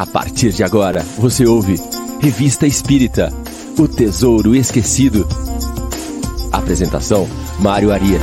A partir de agora, você ouve Revista Espírita O Tesouro Esquecido. Apresentação: Mário Arias.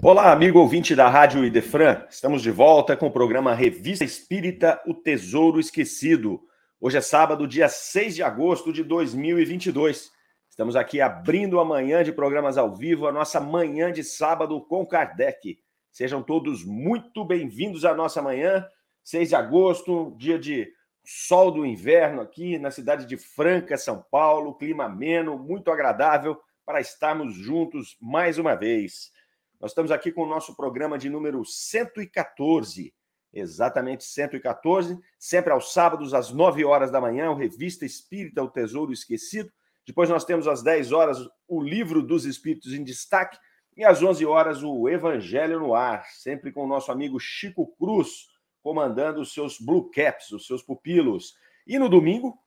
Olá, amigo ouvinte da Rádio Idefran. Estamos de volta com o programa Revista Espírita O Tesouro Esquecido. Hoje é sábado, dia 6 de agosto de 2022. Estamos aqui abrindo a manhã de programas ao vivo, a nossa manhã de sábado com Kardec. Sejam todos muito bem-vindos à nossa manhã, 6 de agosto, dia de sol do inverno aqui na cidade de Franca, São Paulo, clima ameno, muito agradável para estarmos juntos mais uma vez. Nós estamos aqui com o nosso programa de número 114, exatamente 114, sempre aos sábados às 9 horas da manhã, o Revista Espírita O Tesouro Esquecido. Depois nós temos às 10 horas o Livro dos Espíritos em Destaque e às 11 horas, o Evangelho no Ar, sempre com o nosso amigo Chico Cruz, comandando os seus Blue Caps, os seus pupilos. E no domingo,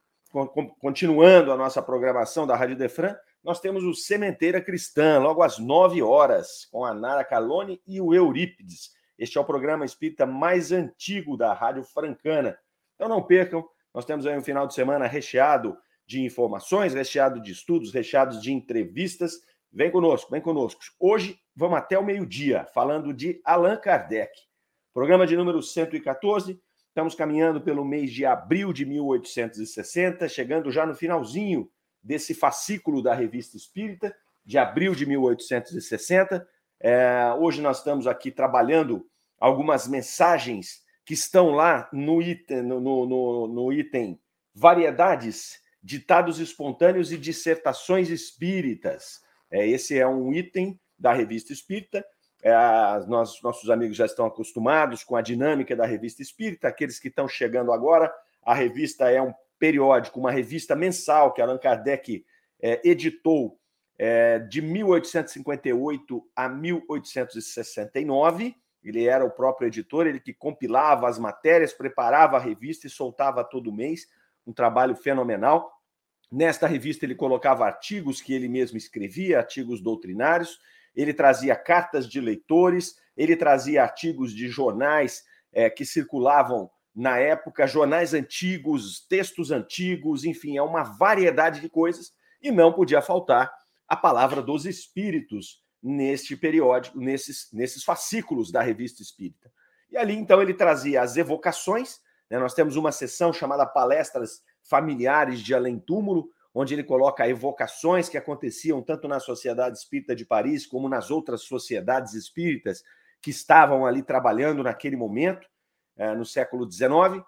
continuando a nossa programação da Rádio Defran, nós temos o Sementeira Cristã, logo às 9 horas, com a Nara Calone e o Eurípides. Este é o programa espírita mais antigo da Rádio Francana. Então não percam, nós temos aí um final de semana recheado de informações, recheado de estudos, recheado de entrevistas Vem conosco, vem conosco. Hoje vamos até o meio-dia falando de Allan Kardec. Programa de número 114. Estamos caminhando pelo mês de abril de 1860, chegando já no finalzinho desse fascículo da Revista Espírita, de abril de 1860. É, hoje nós estamos aqui trabalhando algumas mensagens que estão lá no item, no, no, no item Variedades, Ditados Espontâneos e Dissertações Espíritas. É, esse é um item da Revista Espírita. É, nós, nossos amigos já estão acostumados com a dinâmica da Revista Espírita. Aqueles que estão chegando agora, a revista é um periódico, uma revista mensal que Allan Kardec é, editou é, de 1858 a 1869. Ele era o próprio editor, ele que compilava as matérias, preparava a revista e soltava todo mês. Um trabalho fenomenal. Nesta revista, ele colocava artigos que ele mesmo escrevia, artigos doutrinários, ele trazia cartas de leitores, ele trazia artigos de jornais é, que circulavam na época, jornais antigos, textos antigos, enfim, é uma variedade de coisas, e não podia faltar a palavra dos espíritos neste periódico, nesses, nesses fascículos da revista espírita. E ali, então, ele trazia as evocações, né? nós temos uma sessão chamada Palestras familiares de além-túmulo, onde ele coloca evocações que aconteciam tanto na Sociedade Espírita de Paris como nas outras sociedades espíritas que estavam ali trabalhando naquele momento, é, no século XIX.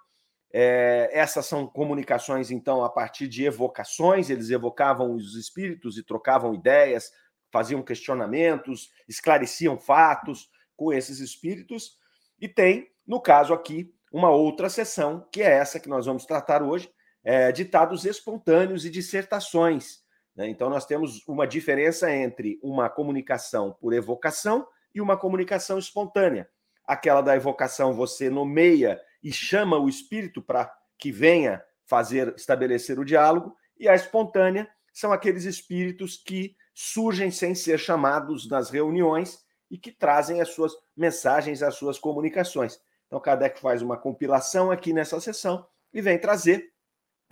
É, essas são comunicações, então, a partir de evocações, eles evocavam os espíritos e trocavam ideias, faziam questionamentos, esclareciam fatos com esses espíritos. E tem, no caso aqui, uma outra sessão, que é essa que nós vamos tratar hoje, é, ditados espontâneos e dissertações. Né? Então, nós temos uma diferença entre uma comunicação por evocação e uma comunicação espontânea. Aquela da evocação, você nomeia e chama o espírito para que venha fazer estabelecer o diálogo, e a espontânea são aqueles espíritos que surgem sem ser chamados nas reuniões e que trazem as suas mensagens, as suas comunicações. Então, Kardec faz uma compilação aqui nessa sessão e vem trazer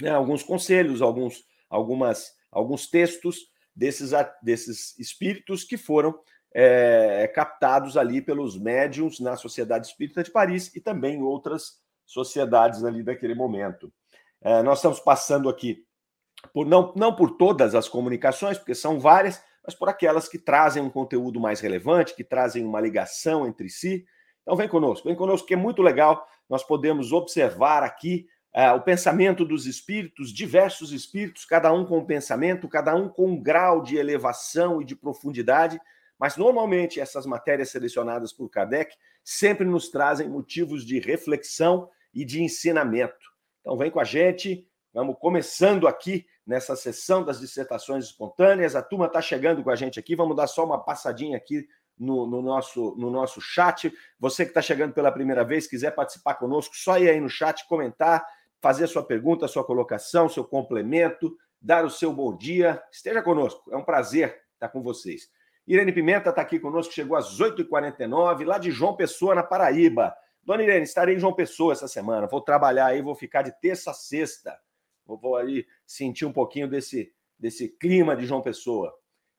né, alguns conselhos, alguns, algumas, alguns textos desses, desses espíritos que foram é, captados ali pelos médiums na Sociedade Espírita de Paris e também outras sociedades ali daquele momento. É, nós estamos passando aqui por não, não por todas as comunicações, porque são várias, mas por aquelas que trazem um conteúdo mais relevante, que trazem uma ligação entre si. Então vem conosco, vem conosco, que é muito legal. Nós podemos observar aqui é, o pensamento dos espíritos, diversos espíritos, cada um com um pensamento, cada um com um grau de elevação e de profundidade, mas normalmente essas matérias selecionadas por Kardec sempre nos trazem motivos de reflexão e de ensinamento. Então vem com a gente, vamos começando aqui nessa sessão das dissertações espontâneas. A turma está chegando com a gente aqui, vamos dar só uma passadinha aqui no, no, nosso, no nosso chat. Você que está chegando pela primeira vez, quiser participar conosco, só ir aí no chat, comentar, fazer a sua pergunta, a sua colocação, seu complemento, dar o seu bom dia. Esteja conosco, é um prazer estar com vocês. Irene Pimenta está aqui conosco, chegou às 8h49, lá de João Pessoa, na Paraíba. Dona Irene, estarei em João Pessoa essa semana. Vou trabalhar aí, vou ficar de terça a sexta. Vou, vou aí sentir um pouquinho desse, desse clima de João Pessoa.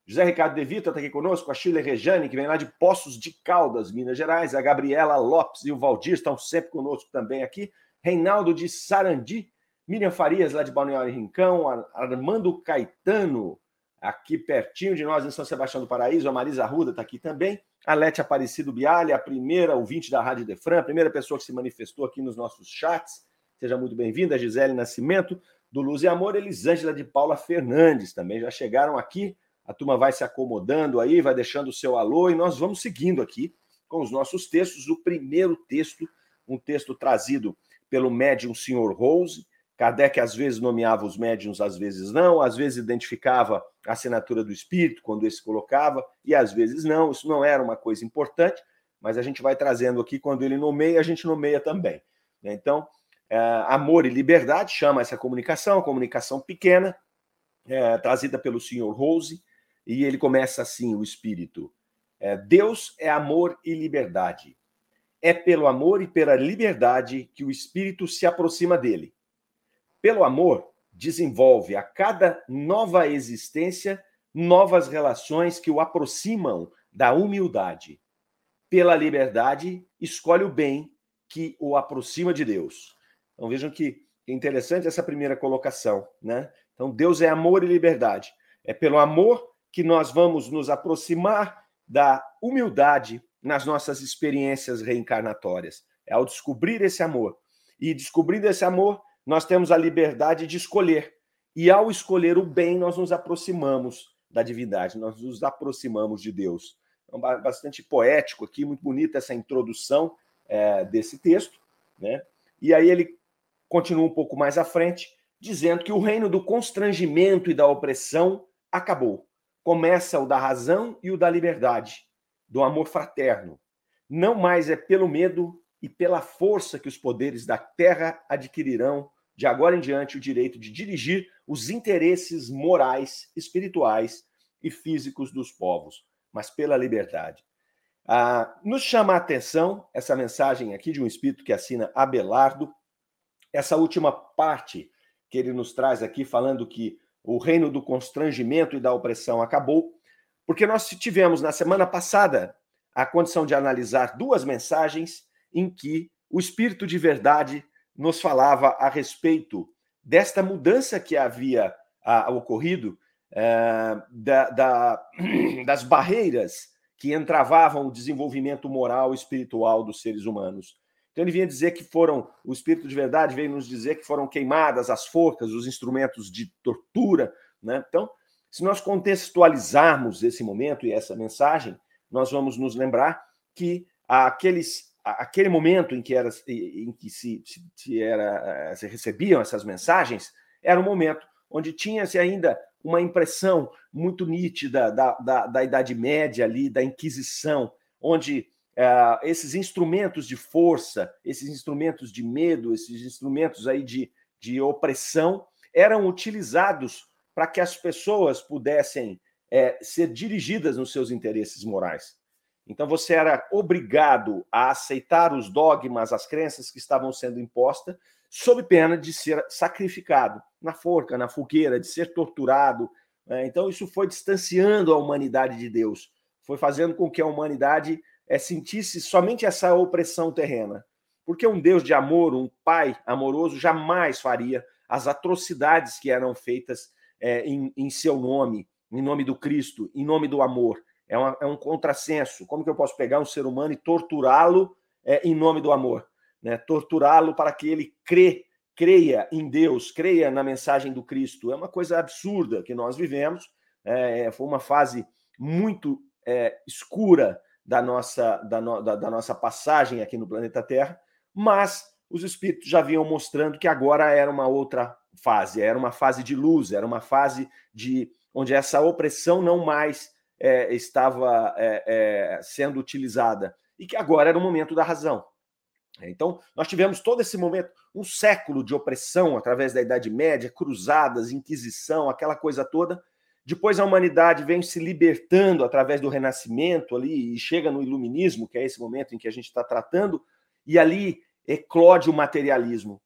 José Ricardo De Vita está aqui conosco, a Chile Rejane, que vem lá de Poços de Caldas, Minas Gerais, a Gabriela Lopes e o Valdir estão sempre conosco também aqui, Reinaldo de Sarandi, Miriam Farias, lá de Balneário Rincão, Armando Caetano, aqui pertinho de nós, em São Sebastião do Paraíso, a Marisa Ruda está aqui também, a Lete Aparecido Bialha, a primeira ouvinte da Rádio Defran, a primeira pessoa que se manifestou aqui nos nossos chats, seja muito bem-vinda, Gisele Nascimento, do Luz e Amor, Elisângela de Paula Fernandes, também já chegaram aqui, a turma vai se acomodando aí, vai deixando o seu alô e nós vamos seguindo aqui com os nossos textos. O primeiro texto, um texto trazido pelo médium Sr. Rose. Kardec às vezes nomeava os médiums, às vezes não, às vezes identificava a assinatura do espírito quando esse colocava, e às vezes não. Isso não era uma coisa importante, mas a gente vai trazendo aqui quando ele nomeia, a gente nomeia também. Então, é, amor e liberdade chama essa comunicação, comunicação pequena, é, trazida pelo Sr. Rose, e ele começa assim: o Espírito. É, Deus é amor e liberdade. É pelo amor e pela liberdade que o Espírito se aproxima dele. Pelo amor, desenvolve a cada nova existência novas relações que o aproximam da humildade. Pela liberdade, escolhe o bem que o aproxima de Deus. Então vejam que interessante essa primeira colocação, né? Então Deus é amor e liberdade. É pelo amor que nós vamos nos aproximar da humildade nas nossas experiências reencarnatórias. É ao descobrir esse amor. E descobrindo esse amor, nós temos a liberdade de escolher. E ao escolher o bem, nós nos aproximamos da divindade, nós nos aproximamos de Deus. É bastante poético aqui, muito bonita essa introdução é, desse texto. Né? E aí ele continua um pouco mais à frente, dizendo que o reino do constrangimento e da opressão acabou começa o da razão e o da liberdade, do amor fraterno. Não mais é pelo medo e pela força que os poderes da terra adquirirão de agora em diante o direito de dirigir os interesses morais, espirituais e físicos dos povos, mas pela liberdade. Ah, nos chama a atenção essa mensagem aqui de um espírito que assina Abelardo, essa última parte que ele nos traz aqui, falando que o reino do constrangimento e da opressão acabou, porque nós tivemos na semana passada a condição de analisar duas mensagens em que o Espírito de Verdade nos falava a respeito desta mudança que havia a, ocorrido, é, da, da, das barreiras que entravavam o desenvolvimento moral e espiritual dos seres humanos. Então ele vinha dizer que foram, o Espírito de Verdade veio nos dizer que foram queimadas as forcas, os instrumentos de tortura. Né? Então, se nós contextualizarmos esse momento e essa mensagem, nós vamos nos lembrar que aqueles, aquele momento em que, era, em que se, se, era, se recebiam essas mensagens era um momento onde tinha-se ainda uma impressão muito nítida da, da, da Idade Média ali, da Inquisição, onde é, esses instrumentos de força, esses instrumentos de medo, esses instrumentos aí de, de opressão, eram utilizados para que as pessoas pudessem é, ser dirigidas nos seus interesses morais. Então você era obrigado a aceitar os dogmas, as crenças que estavam sendo impostas, sob pena de ser sacrificado na forca, na fogueira, de ser torturado. Né? Então isso foi distanciando a humanidade de Deus, foi fazendo com que a humanidade é, sentisse somente essa opressão terrena. Porque um Deus de amor, um Pai amoroso, jamais faria as atrocidades que eram feitas é, em, em, seu nome, em nome do Cristo, em nome do amor. É, uma, é um contrassenso. Como que eu posso pegar um ser humano e torturá-lo é, em nome do amor? Né? Torturá-lo para que ele crê, creia em Deus, creia na mensagem do Cristo. É uma coisa absurda que nós vivemos. É, foi uma fase muito é, escura da nossa, da, no, da, da nossa passagem aqui no planeta Terra, mas os espíritos já vinham mostrando que agora era uma outra fase, era uma fase de luz, era uma fase de onde essa opressão não mais é, estava é, é, sendo utilizada e que agora era o momento da razão. Então, nós tivemos todo esse momento, um século de opressão através da Idade Média, cruzadas, Inquisição, aquela coisa toda, Depois a humanidade vem se libertando através do renascimento ali e chega no iluminismo, que é esse momento em que a gente está tratando, e ali eclode o materialismo.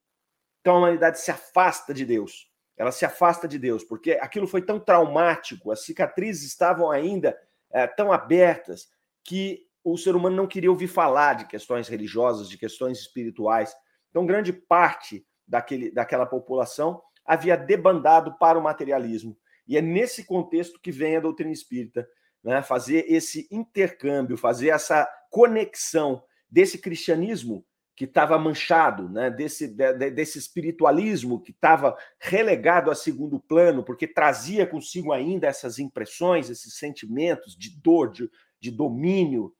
Então a humanidade se afasta de Deus. Ela se afasta de Deus, porque aquilo foi tão traumático, as cicatrizes estavam ainda é, tão abertas, que o ser humano não queria ouvir falar de questões religiosas, de questões espirituais. Então, grande parte daquele, daquela população havia debandado para o materialismo. E é nesse contexto que vem a doutrina espírita, né? fazer esse intercâmbio, fazer essa conexão desse cristianismo que estava manchado, né? desse, de, desse espiritualismo que estava relegado a segundo plano, porque trazia consigo ainda essas impressões, esses sentimentos de dor, de, de domínio,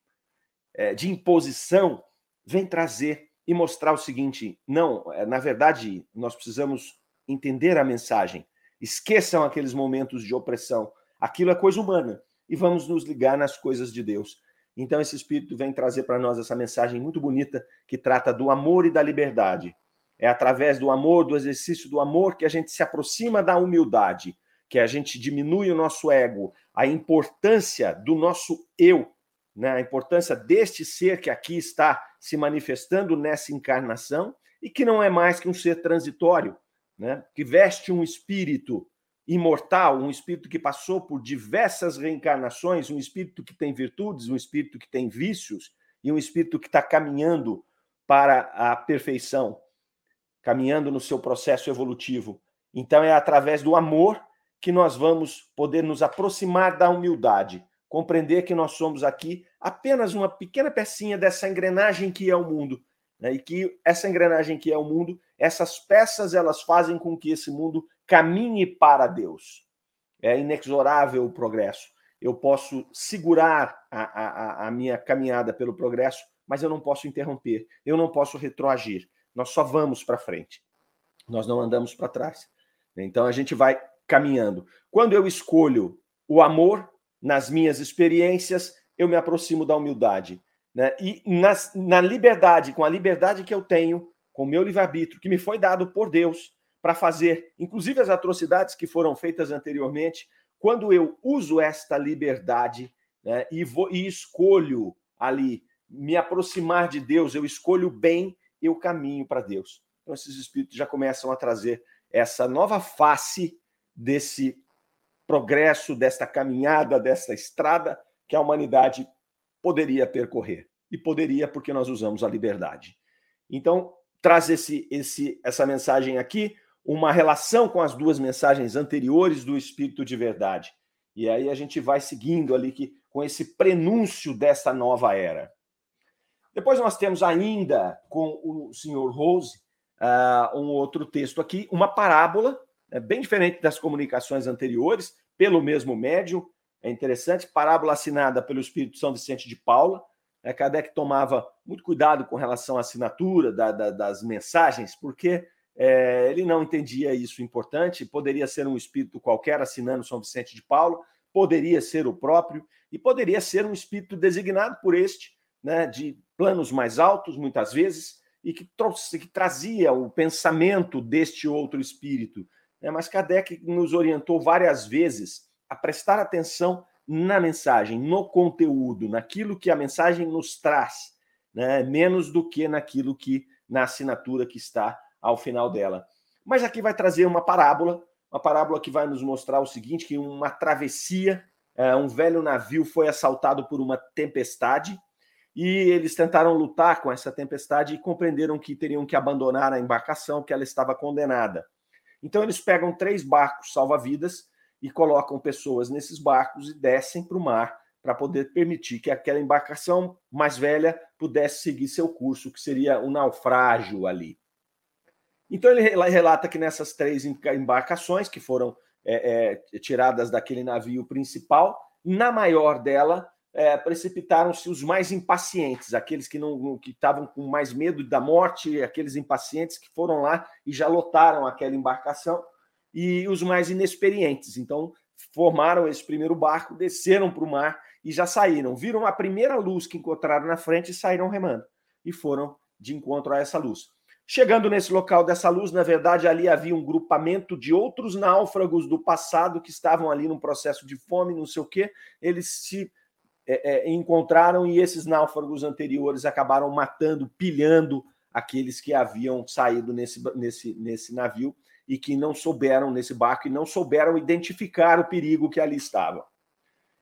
é, de imposição, vem trazer e mostrar o seguinte: não, é, na verdade, nós precisamos entender a mensagem. Esqueçam aqueles momentos de opressão. Aquilo é coisa humana e vamos nos ligar nas coisas de Deus. Então, esse Espírito vem trazer para nós essa mensagem muito bonita que trata do amor e da liberdade. É através do amor, do exercício do amor, que a gente se aproxima da humildade, que a gente diminui o nosso ego, a importância do nosso eu né, a importância deste ser que aqui está se manifestando nessa encarnação e que não é mais que um ser transitório, né, que veste um espírito imortal, um espírito que passou por diversas reencarnações, um espírito que tem virtudes, um espírito que tem vícios e um espírito que está caminhando para a perfeição, caminhando no seu processo evolutivo. Então é através do amor que nós vamos poder nos aproximar da humildade compreender que nós somos aqui apenas uma pequena pecinha dessa engrenagem que é o mundo, né? e que essa engrenagem que é o mundo, essas peças elas fazem com que esse mundo caminhe para Deus. É inexorável o progresso. Eu posso segurar a, a, a minha caminhada pelo progresso, mas eu não posso interromper, eu não posso retroagir. Nós só vamos para frente, nós não andamos para trás. Então a gente vai caminhando. Quando eu escolho o amor, nas minhas experiências, eu me aproximo da humildade. Né? E nas, na liberdade, com a liberdade que eu tenho, com o meu livre-arbítrio, que me foi dado por Deus para fazer, inclusive as atrocidades que foram feitas anteriormente, quando eu uso esta liberdade né, e, vou, e escolho ali me aproximar de Deus, eu escolho bem, eu caminho para Deus. Então, esses espíritos já começam a trazer essa nova face desse progresso, desta caminhada, desta estrada que a humanidade poderia percorrer. E poderia porque nós usamos a liberdade. Então, traz esse, esse, essa mensagem aqui, uma relação com as duas mensagens anteriores do Espírito de Verdade. E aí a gente vai seguindo ali que, com esse prenúncio dessa nova era. Depois nós temos ainda com o senhor Rose uh, um outro texto aqui, uma parábola, é bem diferente das comunicações anteriores, pelo mesmo médium. É interessante, parábola assinada pelo Espírito São Vicente de Paula. É, Kardec tomava muito cuidado com relação à assinatura da, da, das mensagens, porque é, ele não entendia isso importante. Poderia ser um espírito qualquer assinando São Vicente de Paula, poderia ser o próprio, e poderia ser um espírito designado por este, né, de planos mais altos, muitas vezes, e que, trouxe, que trazia o pensamento deste outro espírito, né? Mas Kardec nos orientou várias vezes a prestar atenção na mensagem, no conteúdo, naquilo que a mensagem nos traz, né? menos do que naquilo que na assinatura que está ao final dela. Mas aqui vai trazer uma parábola, uma parábola que vai nos mostrar o seguinte: que uma travessia, é, um velho navio foi assaltado por uma tempestade e eles tentaram lutar com essa tempestade e compreenderam que teriam que abandonar a embarcação, que ela estava condenada. Então, eles pegam três barcos salva-vidas e colocam pessoas nesses barcos e descem para o mar para poder permitir que aquela embarcação mais velha pudesse seguir seu curso, que seria o um naufrágio ali. Então, ele relata que nessas três embarcações que foram é, é, tiradas daquele navio principal, na maior dela é, precipitaram-se os mais impacientes, aqueles que não que estavam com mais medo da morte, aqueles impacientes que foram lá e já lotaram aquela embarcação, e os mais inexperientes. Então, formaram esse primeiro barco, desceram para o mar e já saíram. Viram a primeira luz que encontraram na frente e saíram remando. E foram de encontro a essa luz. Chegando nesse local dessa luz, na verdade, ali havia um grupamento de outros náufragos do passado que estavam ali num processo de fome, não sei o quê. Eles se é, é, encontraram e esses náufragos anteriores acabaram matando, pilhando aqueles que haviam saído nesse, nesse, nesse navio e que não souberam, nesse barco, e não souberam identificar o perigo que ali estava.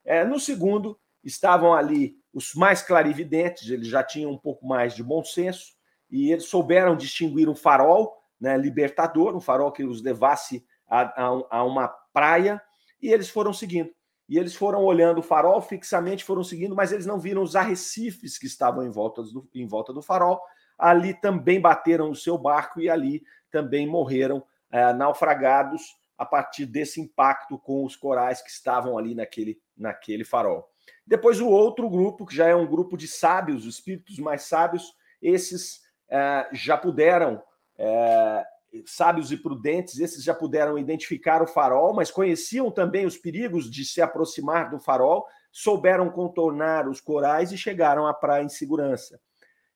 É, no segundo, estavam ali os mais clarividentes, eles já tinham um pouco mais de bom senso, e eles souberam distinguir um farol né, libertador, um farol que os levasse a, a, a uma praia, e eles foram seguindo. E eles foram olhando o farol fixamente, foram seguindo, mas eles não viram os arrecifes que estavam em volta do, em volta do farol. Ali também bateram o seu barco e ali também morreram é, naufragados a partir desse impacto com os corais que estavam ali naquele, naquele farol. Depois o outro grupo, que já é um grupo de sábios, os espíritos mais sábios, esses é, já puderam, é, sábios e prudentes, esses já puderam identificar o farol, mas conheciam também os perigos de se aproximar do farol, souberam contornar os corais e chegaram à praia em segurança.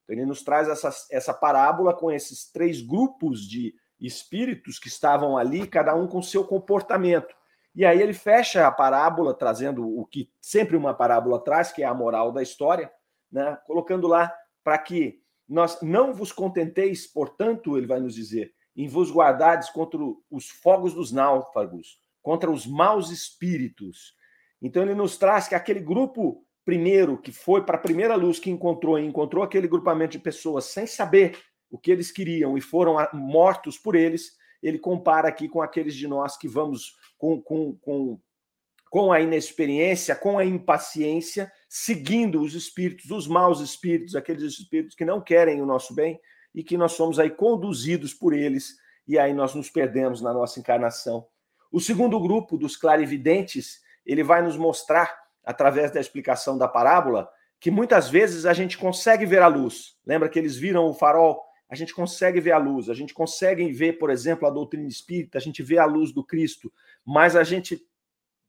Então, ele nos traz essa, essa parábola com esses três grupos de espíritos que estavam ali, cada um com seu comportamento. E aí ele fecha a parábola, trazendo o que sempre uma parábola traz, que é a moral da história, né? colocando lá para que nós não vos contenteis, portanto, ele vai nos dizer, em vos guardardes contra os fogos dos náufragos, contra os maus espíritos. Então ele nos traz que aquele grupo primeiro que foi para a primeira luz que encontrou e encontrou aquele grupamento de pessoas sem saber o que eles queriam e foram mortos por eles, ele compara aqui com aqueles de nós que vamos com, com, com, com a inexperiência, com a impaciência, seguindo os espíritos, os maus espíritos, aqueles espíritos que não querem o nosso bem e que nós somos aí conduzidos por eles e aí nós nos perdemos na nossa encarnação. O segundo grupo dos clarividentes, ele vai nos mostrar através da explicação da parábola que muitas vezes a gente consegue ver a luz. Lembra que eles viram o farol a gente consegue ver a luz, a gente consegue ver, por exemplo, a doutrina espírita, a gente vê a luz do Cristo, mas a gente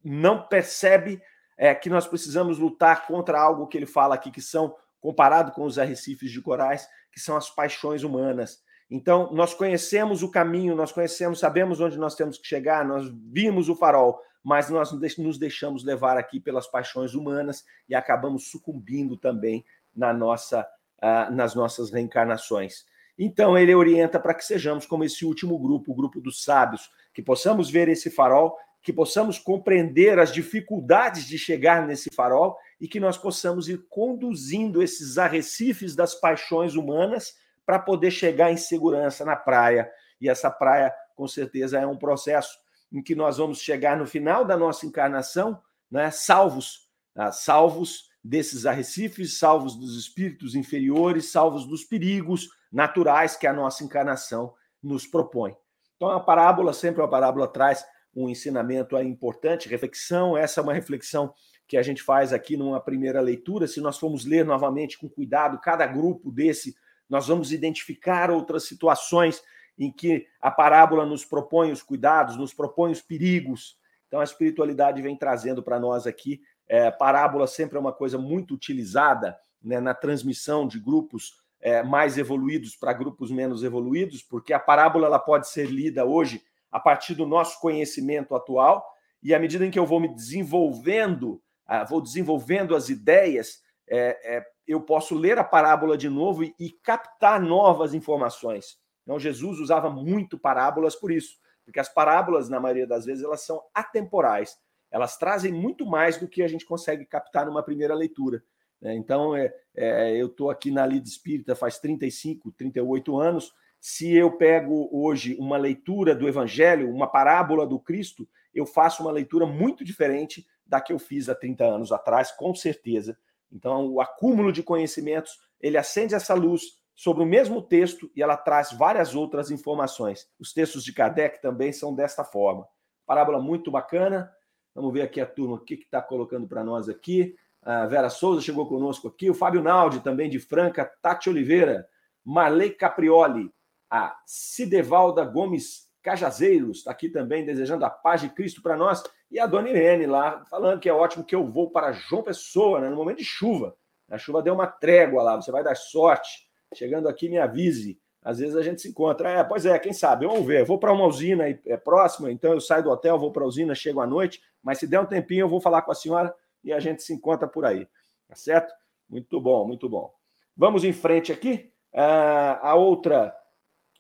não percebe é, que nós precisamos lutar contra algo que ele fala aqui, que são, comparado com os arrecifes de corais, que são as paixões humanas. Então, nós conhecemos o caminho, nós conhecemos, sabemos onde nós temos que chegar, nós vimos o farol, mas nós nos deixamos levar aqui pelas paixões humanas e acabamos sucumbindo também na nossa, uh, nas nossas reencarnações. Então, ele orienta para que sejamos como esse último grupo, o grupo dos sábios, que possamos ver esse farol, que possamos compreender as dificuldades de chegar nesse farol e que nós possamos ir conduzindo esses arrecifes das paixões humanas para poder chegar em segurança na praia. E essa praia, com certeza, é um processo em que nós vamos chegar no final da nossa encarnação, né, salvos, né, salvos desses arrecifes, salvos dos espíritos inferiores, salvos dos perigos, naturais que a nossa encarnação nos propõe. Então, a parábola, sempre uma parábola traz um ensinamento importante, reflexão. Essa é uma reflexão que a gente faz aqui numa primeira leitura. Se nós formos ler novamente com cuidado cada grupo desse, nós vamos identificar outras situações em que a parábola nos propõe os cuidados, nos propõe os perigos. Então, a espiritualidade vem trazendo para nós aqui. É, parábola sempre é uma coisa muito utilizada né, na transmissão de grupos é, mais evoluídos para grupos menos evoluídos, porque a parábola ela pode ser lida hoje a partir do nosso conhecimento atual, e à medida em que eu vou me desenvolvendo, ah, vou desenvolvendo as ideias, é, é, eu posso ler a parábola de novo e, captar novas informações. Então, Jesus usava muito parábolas por isso, porque as parábolas, na maioria das vezes, elas são atemporais. Elas trazem muito mais do que a gente consegue captar numa primeira leitura. Né? Então, é, eu estou aqui na Lida Espírita faz 35, 38 anos. Se eu pego hoje uma leitura do Evangelho, uma parábola do Cristo, eu faço uma leitura muito diferente da que eu fiz há 30 anos atrás, com certeza. Então, o acúmulo de conhecimentos, ele acende essa luz sobre o mesmo texto e ela traz várias outras informações. Os textos de Kardec também são desta forma. Parábola muito bacana. Vamos ver aqui a turma, o que está colocando para nós aqui. A Vera Souza chegou conosco aqui, o Fábio Naldi, também de Franca, Tati Oliveira, Marley Caprioli, a Cidevalda Gomes Cajazeiros, está aqui também desejando a paz de Cristo para nós, e a Dona Irene lá, falando que é ótimo que eu vou para João Pessoa, né, no momento de chuva. A chuva deu uma trégua lá, você vai dar sorte. Chegando aqui, me avise. Às vezes a gente se encontra. É, pois é, quem sabe? Vamos ver. Eu vou para uma usina é próxima, então eu saio do hotel, vou para a usina, chego à noite, mas se der um tempinho, eu vou falar com a senhora e a gente se encontra por aí. Tá certo? Muito bom, muito bom. Vamos em frente aqui. Uh, a outra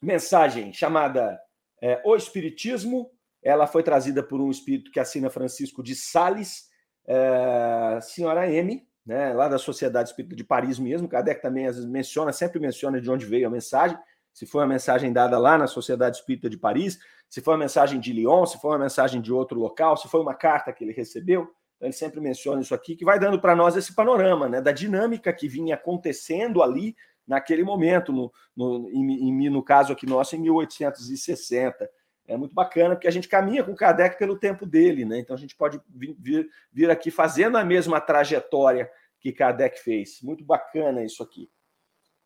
mensagem chamada é, O Espiritismo, ela foi trazida por um espírito que assina Francisco de Sales, é, senhora M, né, lá da Sociedade Espírita de Paris mesmo. Kardec também menciona, sempre menciona de onde veio a mensagem. Se foi uma mensagem dada lá na Sociedade Espírita de Paris, se foi uma mensagem de Lyon, se foi uma mensagem de outro local, se foi uma carta que ele recebeu. Então, ele sempre menciona isso aqui, que vai dando para nós esse panorama né, da dinâmica que vinha acontecendo ali naquele momento, no, no, em, no caso aqui nosso, em 1860. É muito bacana, porque a gente caminha com o Kardec pelo tempo dele, né? Então a gente pode vir, vir, vir aqui fazendo a mesma trajetória que Kardec fez. Muito bacana isso aqui.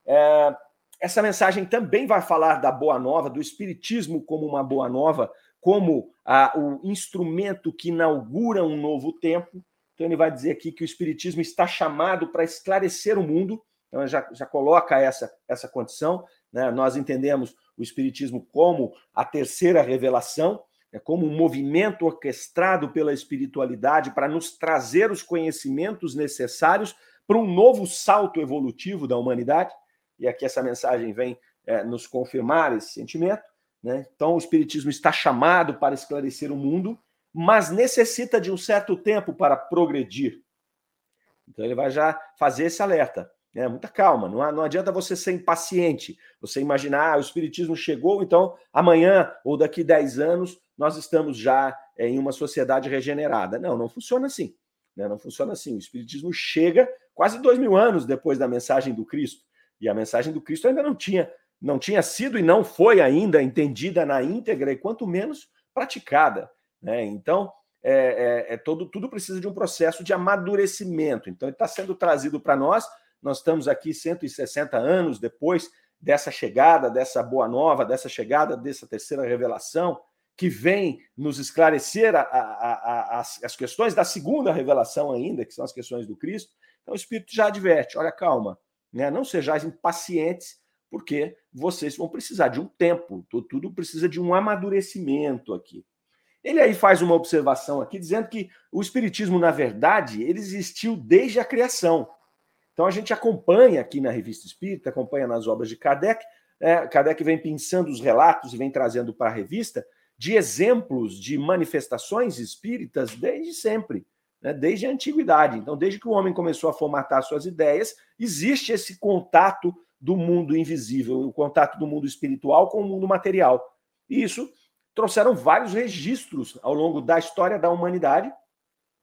É, essa mensagem também vai falar da Boa Nova, do Espiritismo como uma Boa Nova, como a, o instrumento que inaugura um novo tempo. Então ele vai dizer aqui que o Espiritismo está chamado para esclarecer o mundo então, já, já coloca essa, essa condição. Né? Nós entendemos o Espiritismo como a terceira revelação, né? como um movimento orquestrado pela espiritualidade para nos trazer os conhecimentos necessários para um novo salto evolutivo da humanidade. E aqui essa mensagem vem é, nos confirmar esse sentimento. Né? Então, o Espiritismo está chamado para esclarecer o mundo, mas necessita de um certo tempo para progredir. Então, ele vai já fazer esse alerta. É, muita calma, não, não adianta você ser impaciente, você imaginar, ah, o Espiritismo chegou, então amanhã ou daqui 10 anos nós estamos já é, em uma sociedade regenerada. Não, não funciona assim. Né? Não funciona assim. O Espiritismo chega quase dois mil anos depois da mensagem do Cristo. E a mensagem do Cristo ainda não tinha, não tinha sido e não foi ainda entendida na íntegra, e quanto menos praticada. Né? Então, é, é, é todo, tudo precisa de um processo de amadurecimento. Então, ele está sendo trazido para nós nós estamos aqui 160 anos depois dessa chegada, dessa boa nova, dessa chegada, dessa terceira revelação, que vem nos esclarecer a, a, a, as, as questões da segunda revelação ainda, que são as questões do Cristo. Então o Espírito já adverte: olha, calma, né? não sejais impacientes, porque vocês vão precisar de um tempo, tudo precisa de um amadurecimento aqui. Ele aí faz uma observação aqui dizendo que o Espiritismo, na verdade, ele existiu desde a criação. Então a gente acompanha aqui na Revista Espírita, acompanha nas obras de Kardec. É, Kardec vem pensando os relatos e vem trazendo para a revista de exemplos de manifestações espíritas desde sempre, né, desde a antiguidade. Então, desde que o homem começou a formatar suas ideias, existe esse contato do mundo invisível, o contato do mundo espiritual com o mundo material. E isso trouxeram vários registros ao longo da história da humanidade,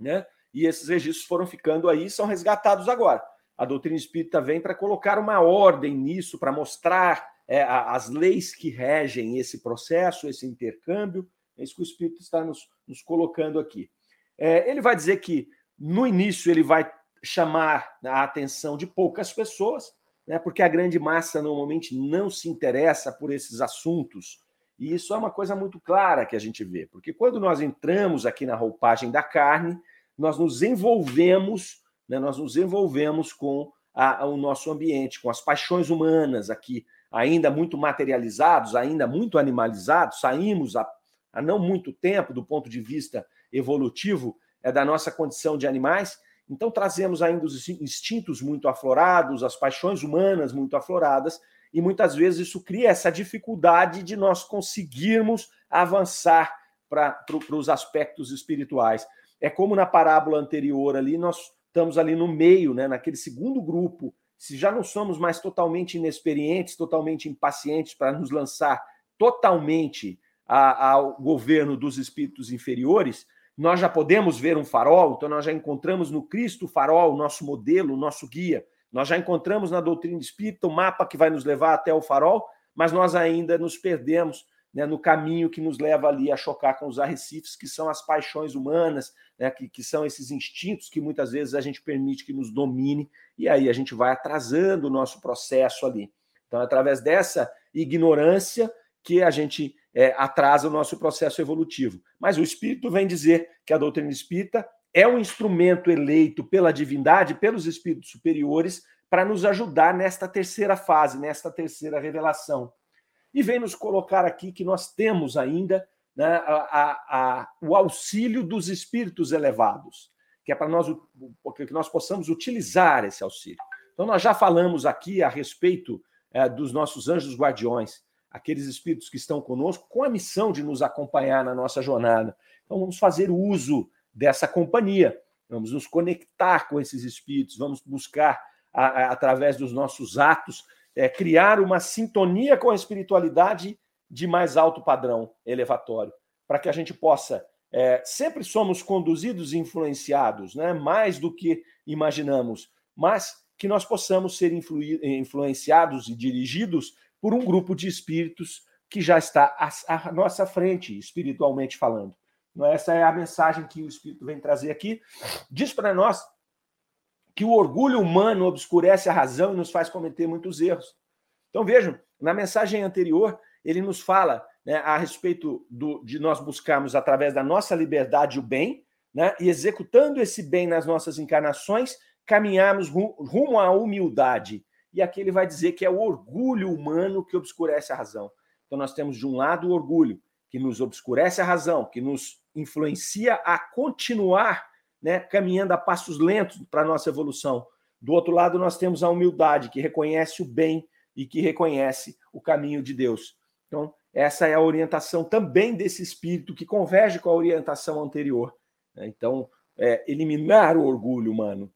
né? E esses registros foram ficando aí, são resgatados agora a doutrina espírita vem para colocar uma ordem nisso, para mostrar é, as leis que regem esse processo, esse intercâmbio. É isso que o Espírito está nos, nos colocando aqui. É, ele vai dizer que, no início, ele vai chamar a atenção de poucas pessoas, né, porque a grande massa normalmente não se interessa por esses assuntos. E isso é uma coisa muito clara que a gente vê, porque quando nós entramos aqui na roupagem da carne, nós nos envolvemos né, nós nos envolvemos com a, a, o nosso ambiente, com as paixões humanas aqui, ainda muito materializados, ainda muito animalizados, saímos há, há não muito tempo do ponto de vista evolutivo é, da nossa condição de animais, então trazemos ainda os instintos muito aflorados, as paixões humanas muito afloradas, e muitas vezes isso cria essa dificuldade de nós conseguirmos avançar para os aspectos espirituais. É como na parábola anterior ali, nós estamos ali no meio, né, naquele segundo grupo, se já não somos mais totalmente inexperientes, totalmente impacientes para nos lançar totalmente a, ao governo dos espíritos inferiores, nós já podemos ver um farol, então nós já encontramos no Cristo o farol, o nosso modelo, o nosso guia. Nós já encontramos na doutrina espírita o mapa que vai nos levar até o farol, mas nós ainda nos perdemos né, no caminho que nos leva ali a chocar com os arrecifes, que são as paixões humanas, né, que, que são esses instintos que muitas vezes a gente permite que nos domine, e aí a gente vai atrasando o nosso processo ali. Então, através dessa ignorância que a gente é, atrasa o nosso processo evolutivo. Mas o Espírito vem dizer que a doutrina espírita é um instrumento eleito pela divindade, pelos espíritos superiores, para nos ajudar nesta terceira fase, nesta terceira revelação. E vem nos colocar aqui que nós temos ainda né, a, a, a, o auxílio dos espíritos elevados, que é para nós que nós possamos utilizar esse auxílio. Então, nós já falamos aqui a respeito é, dos nossos anjos guardiões, aqueles espíritos que estão conosco com a missão de nos acompanhar na nossa jornada. Então, vamos fazer uso dessa companhia, vamos nos conectar com esses espíritos, vamos buscar, através dos nossos atos, é, criar uma sintonia com a espiritualidade de mais alto padrão elevatório, para que a gente possa. É, sempre somos conduzidos e influenciados, né, mais do que imaginamos, mas que nós possamos ser influ, influenciados e dirigidos por um grupo de espíritos que já está à, à nossa frente, espiritualmente falando. Essa é a mensagem que o Espírito vem trazer aqui. Diz para nós que o orgulho humano obscurece a razão e nos faz cometer muitos erros. Então vejam, na mensagem anterior, ele nos fala né, a respeito do, de nós buscarmos, através da nossa liberdade, o bem, né, e executando esse bem nas nossas encarnações, caminharmos rumo à humildade. E aqui ele vai dizer que é o orgulho humano que obscurece a razão. Então nós temos de um lado o orgulho, que nos obscurece a razão, que nos influencia a continuar né, caminhando a passos lentos para a nossa evolução. Do outro lado, nós temos a humildade, que reconhece o bem e que reconhece o caminho de Deus. Então, essa é a orientação também desse espírito que converge com a orientação anterior. Né? Então, é, eliminar o orgulho humano,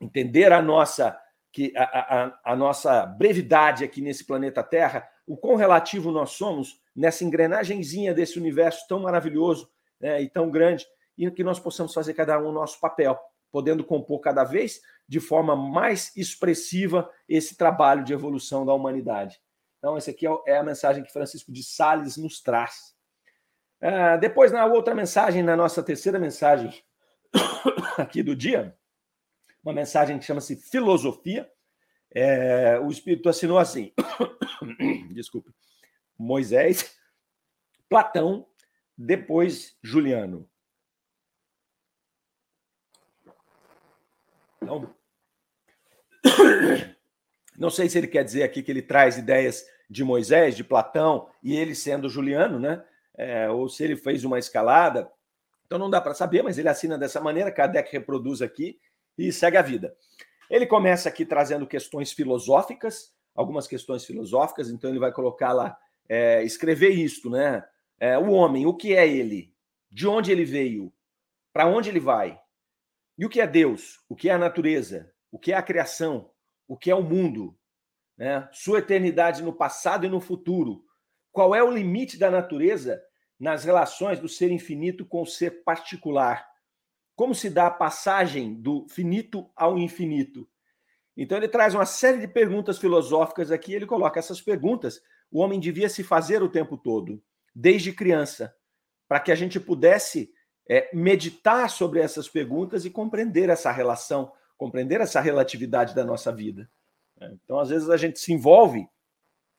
entender a nossa que a, a, a, nossa brevidade aqui nesse planeta Terra, o quão relativo nós somos nessa engrenagemzinha desse universo tão maravilhoso né, e tão grande, e que nós possamos fazer cada um o nosso papel, podendo compor cada vez de forma mais expressiva esse trabalho de evolução da humanidade. Então, essa aqui é, é a mensagem que Francisco de Sales nos traz. Uh, depois, na outra mensagem, na nossa terceira mensagem aqui do dia, uma mensagem que chama-se Filosofia. É, o Espírito assinou assim: desculpe, Moisés, Platão, depois Juliano. Então, não sei se ele quer dizer aqui que ele traz ideias de Moisés, de Platão, e ele sendo Juliano, né? É, ou se ele fez uma escalada. Então não dá para saber, mas ele assina dessa maneira, Kardec reproduz aqui e segue a vida. Ele começa aqui trazendo questões filosóficas, algumas questões filosóficas, então ele vai colocar lá, é, escrever isto, né? É, o homem, o que é ele? De onde ele veio? Para onde ele vai? E o que é Deus? O que é a natureza? O que é a criação? O que é o mundo? Né? Sua eternidade no passado e no futuro. Qual é o limite da natureza nas relações do ser infinito com o ser particular? Como se dá a passagem do finito ao infinito? Então ele traz uma série de perguntas filosóficas aqui, ele coloca essas perguntas, o homem devia se fazer o tempo todo, desde criança, para que a gente pudesse é, meditar sobre essas perguntas e compreender essa relação, compreender essa relatividade da nossa vida. É, então, às vezes, a gente se envolve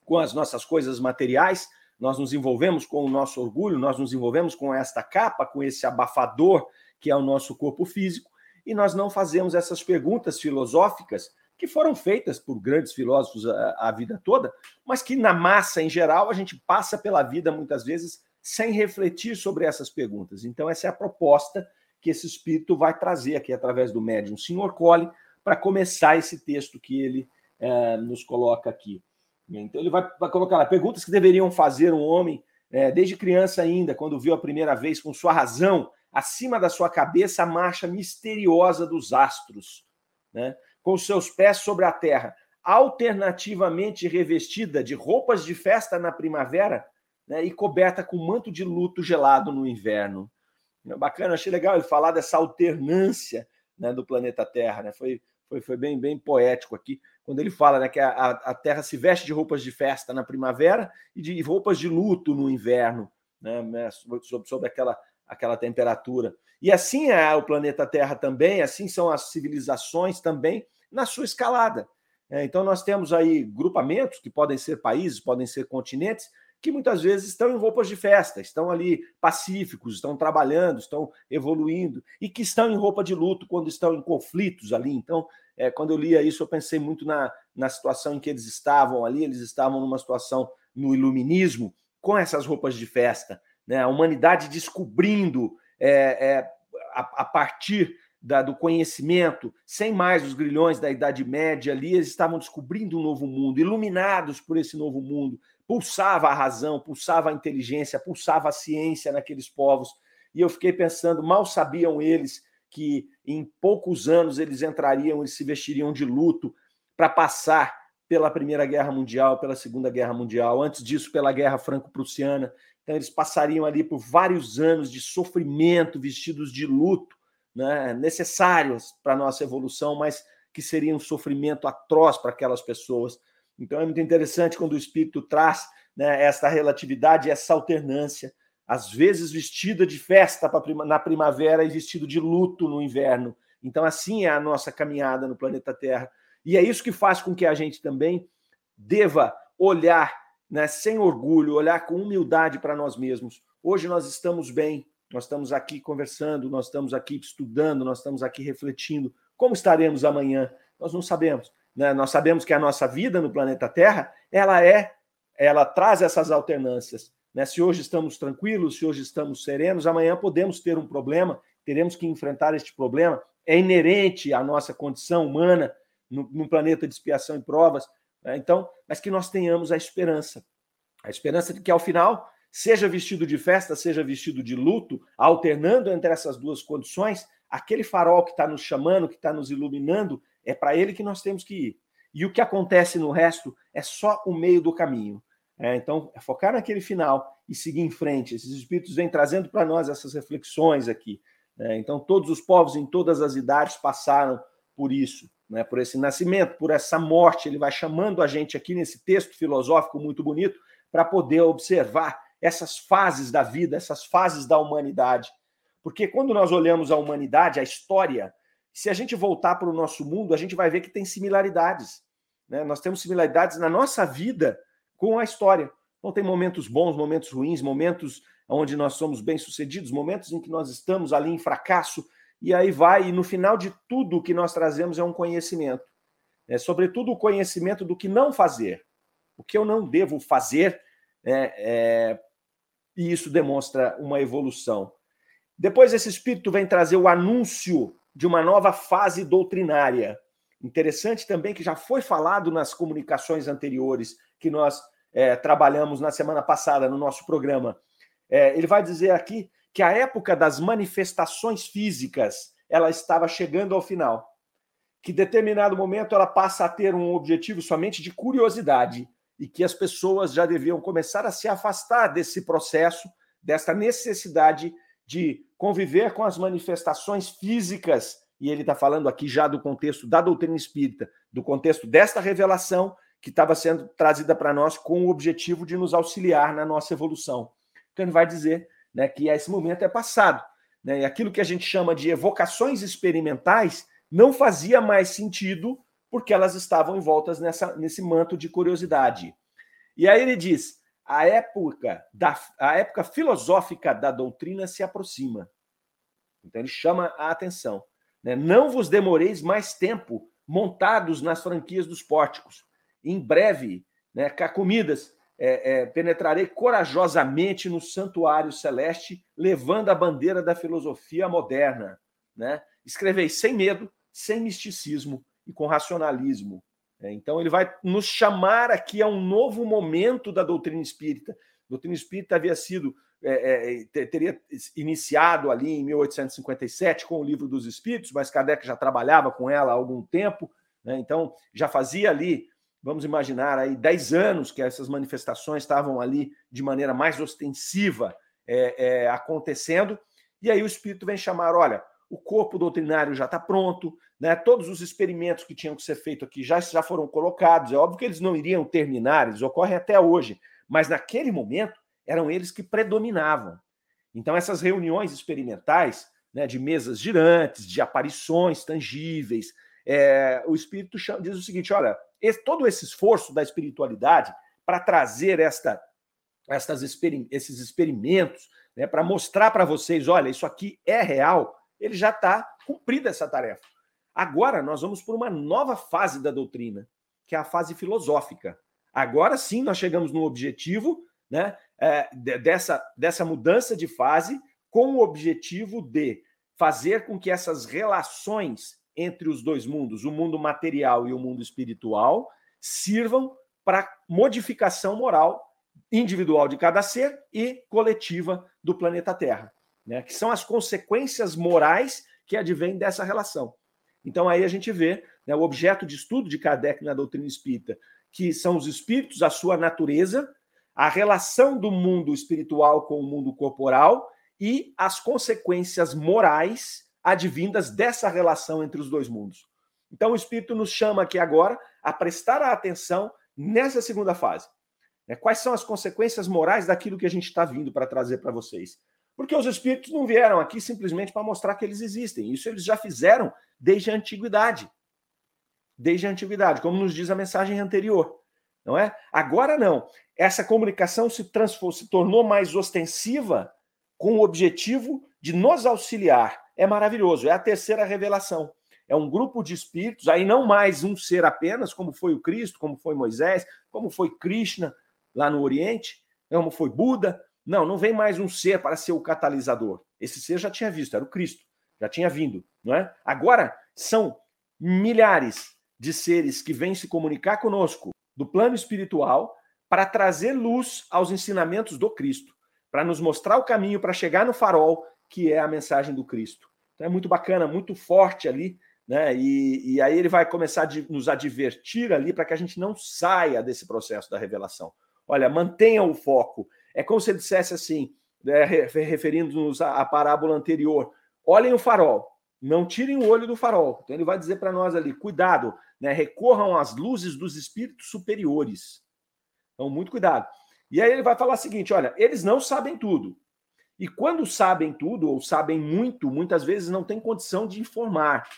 com as nossas coisas materiais, nós nos envolvemos com o nosso orgulho, nós nos envolvemos com esta capa, com esse abafador que é o nosso corpo físico, e nós não fazemos essas perguntas filosóficas que foram feitas por grandes filósofos a, a vida toda, mas que na massa em geral a gente passa pela vida muitas vezes sem refletir sobre essas perguntas. Então, essa é a proposta que esse espírito vai trazer aqui através do médium Sr. Cole para começar esse texto que ele é, nos coloca aqui. Então, ele vai, vai, colocar lá perguntas que deveriam fazer um homem é, desde criança ainda, quando viu a primeira vez com sua razão acima da sua cabeça a marcha misteriosa dos astros, né? com seus pés sobre a terra, alternativamente revestida de roupas de festa na primavera né, e coberta com manto de luto gelado no inverno. É bacana, achei legal ele falar dessa alternância né, do planeta Terra. Né? Foi, foi, foi bem, bem poético aqui, quando ele fala né, que a, a Terra se veste de roupas de festa na primavera e de roupas de luto no inverno, né, né sobre, sobre aquela, aquela temperatura. E assim é o planeta Terra também, assim são as civilizações também, na sua escalada. É, então, nós temos aí grupamentos que podem ser países, podem ser continentes, que muitas vezes estão em roupas de festa, estão ali pacíficos, estão trabalhando, estão evoluindo, e que estão em roupa de luto quando estão em conflitos ali. Então, é, quando eu lia isso, eu pensei muito na, na situação em que eles estavam ali, eles estavam numa situação no iluminismo com essas roupas de festa, né? A humanidade descobrindo é, é, a, a, partir da, do conhecimento, sem mais os grilhões da Idade Média ali, eles estavam descobrindo um novo mundo, iluminados por esse novo mundo. Pulsava a razão, pulsava a inteligência, pulsava a ciência naqueles povos. E eu fiquei pensando, mal sabiam eles que em poucos anos eles entrariam e se vestiriam de luto para passar pela Primeira Guerra Mundial, pela Segunda Guerra Mundial, antes disso pela Guerra Franco-Prussiana. Então eles passariam ali por vários anos de sofrimento, vestidos de luto, né, necessários para a nossa evolução, mas que seria um sofrimento atroz para aquelas pessoas. Então é muito interessante quando o Espírito traz né, essa relatividade, essa alternância, às vezes vestida de festa na primavera e vestido de luto no inverno. Então assim é a nossa caminhada no planeta Terra. E é isso que faz com que a gente também deva olhar né, sem orgulho, olhar com humildade para nós mesmos. Hoje nós estamos bem, nós estamos aqui conversando, nós estamos aqui estudando, nós estamos aqui refletindo. Como estaremos amanhã? Nós não sabemos. Né? Nós sabemos que a nossa vida no planeta Terra, ela é, ela traz essas alternâncias. Né? Se hoje estamos tranquilos, se hoje estamos serenos, amanhã podemos ter um problema, teremos que enfrentar este problema. É inerente à nossa condição humana no, no planeta de expiação e provas. Né? Então, mas que nós tenhamos a esperança. A esperança de que ao final seja vestido de festa, seja vestido de luto, alternando entre essas duas condições, aquele farol que está nos chamando, que está nos iluminando, é para ele que nós temos que ir. E o que acontece no resto é só o meio do caminho. É, então, é focar naquele final e seguir em frente. Esses espíritos vêm trazendo para nós essas reflexões aqui. Né? Então, todos os povos em todas as idades passaram por isso, né? por esse nascimento, por essa morte. Ele vai chamando a gente aqui nesse texto filosófico muito bonito para poder observar essas fases da vida, essas fases da humanidade. Porque quando nós olhamos a humanidade, a história, se a gente voltar para o nosso mundo, a gente vai ver que tem similaridades. Né? Nós temos similaridades na nossa vida com a história. Então, tem momentos bons, momentos ruins, momentos onde nós somos bem-sucedidos, momentos em que nós estamos ali em fracasso, e aí vai, e no final de tudo que nós trazemos é um conhecimento. É, sobretudo o conhecimento do que não fazer. O que eu não devo fazer é, é, e isso demonstra uma evolução. Depois, esse espírito vem trazer o anúncio de uma nova fase doutrinária. Interessante também que já foi falado nas comunicações anteriores que nós é, trabalhamos na semana passada no nosso programa. É, ele vai dizer aqui que a época das manifestações físicas ela estava chegando ao final. Que determinado momento ela passa a ter um objetivo somente de curiosidade e que as pessoas já deviam começar a se afastar desse processo, dessa necessidade de conviver com as manifestações físicas. E ele está falando aqui já do contexto da doutrina espírita, do contexto desta revelação que estava sendo trazida para nós com o objetivo de nos auxiliar na nossa evolução. Então ele vai dizer né, que esse momento é passado. Né, e aquilo que a gente chama de evocações experimentais não fazia mais sentido porque elas estavam envoltas nessa, nesse manto de curiosidade. E aí ele diz: a época, da, a época filosófica da doutrina se aproxima. Então ele chama a atenção. Né? Não vos demoreis mais tempo montados nas franquias dos pórticos. Em breve, né, comidas, é, é, penetrarei corajosamente no santuário celeste, levando a bandeira da filosofia moderna. Né? Escrevei sem medo, sem misticismo, e com racionalismo. É, então, ele vai nos chamar aqui a um novo momento da doutrina espírita. A doutrina espírita havia sido, é, é, teria iniciado ali em 1857 com o Livro dos Espíritos, mas Kardec já trabalhava com ela há algum tempo, né? então já fazia ali, vamos imaginar, aí 10 anos que essas manifestações estavam ali de maneira mais ostensiva é, é, acontecendo, e aí o Espírito vem chamar: olha, o corpo doutrinário já está pronto, né? todos os experimentos que tinham que ser feitos aqui já, já foram colocados. É óbvio que eles não iriam terminar, eles ocorrem até hoje, mas naquele momento eram eles que predominavam. Então, essas reuniões experimentais, né, de mesas girantes, de aparições tangíveis, é, o Espírito diz o seguinte: olha, esse, todo esse esforço da espiritualidade para trazer esta, estas, esses experimentos, né, para mostrar para vocês: olha, isso aqui é real ele já está cumprida essa tarefa. Agora nós vamos por uma nova fase da doutrina, que é a fase filosófica. Agora sim nós chegamos no objetivo né, é, dessa, dessa mudança de fase com o objetivo de fazer com que essas relações entre os dois mundos, o mundo material e o mundo espiritual, sirvam para modificação moral individual de cada ser e coletiva do planeta Terra, né? que são as consequências morais que advêm dessa relação. Então aí a gente vê né, o objeto de estudo de Kardec na doutrina espírita, que são os espíritos, a sua natureza, a relação do mundo espiritual com o mundo corporal e as consequências morais advindas dessa relação entre os dois mundos. Então, o Espírito nos chama aqui agora a prestar atenção nessa segunda fase. Né? Quais são as consequências morais daquilo que a gente está vindo para trazer para vocês? Porque os Espíritos não vieram aqui simplesmente para mostrar que eles existem. Isso eles já fizeram desde a antiguidade. Desde a antiguidade, como nos diz a mensagem anterior. Não é? Agora não. Essa comunicação se, se tornou mais ostensiva com o objetivo de nos auxiliar. É maravilhoso, é a terceira revelação. É um grupo de espíritos, aí não mais um ser apenas, como foi o Cristo, como foi Moisés, como foi Krishna lá no Oriente, como foi Buda. Não, não vem mais um ser para ser o catalisador. Esse ser já tinha visto, era o Cristo, já tinha vindo, não é? Agora são milhares de seres que vêm se comunicar conosco do plano espiritual para trazer luz aos ensinamentos do Cristo para nos mostrar o caminho para chegar no farol, que é a mensagem do Cristo. Então é muito bacana, muito forte ali, né? E, e aí ele vai começar a nos advertir ali para que a gente não saia desse processo da revelação. Olha, mantenha o foco. É como se ele dissesse assim, né, referindo-nos à, parábola anterior: olhem o farol, não tirem o olho do farol. Então ele vai dizer para nós ali: cuidado, né? recorram às luzes dos espíritos superiores. Então, muito cuidado. E aí ele vai falar o seguinte: olha, eles não sabem tudo. E quando sabem tudo, ou sabem muito, muitas vezes não têm condição de informar,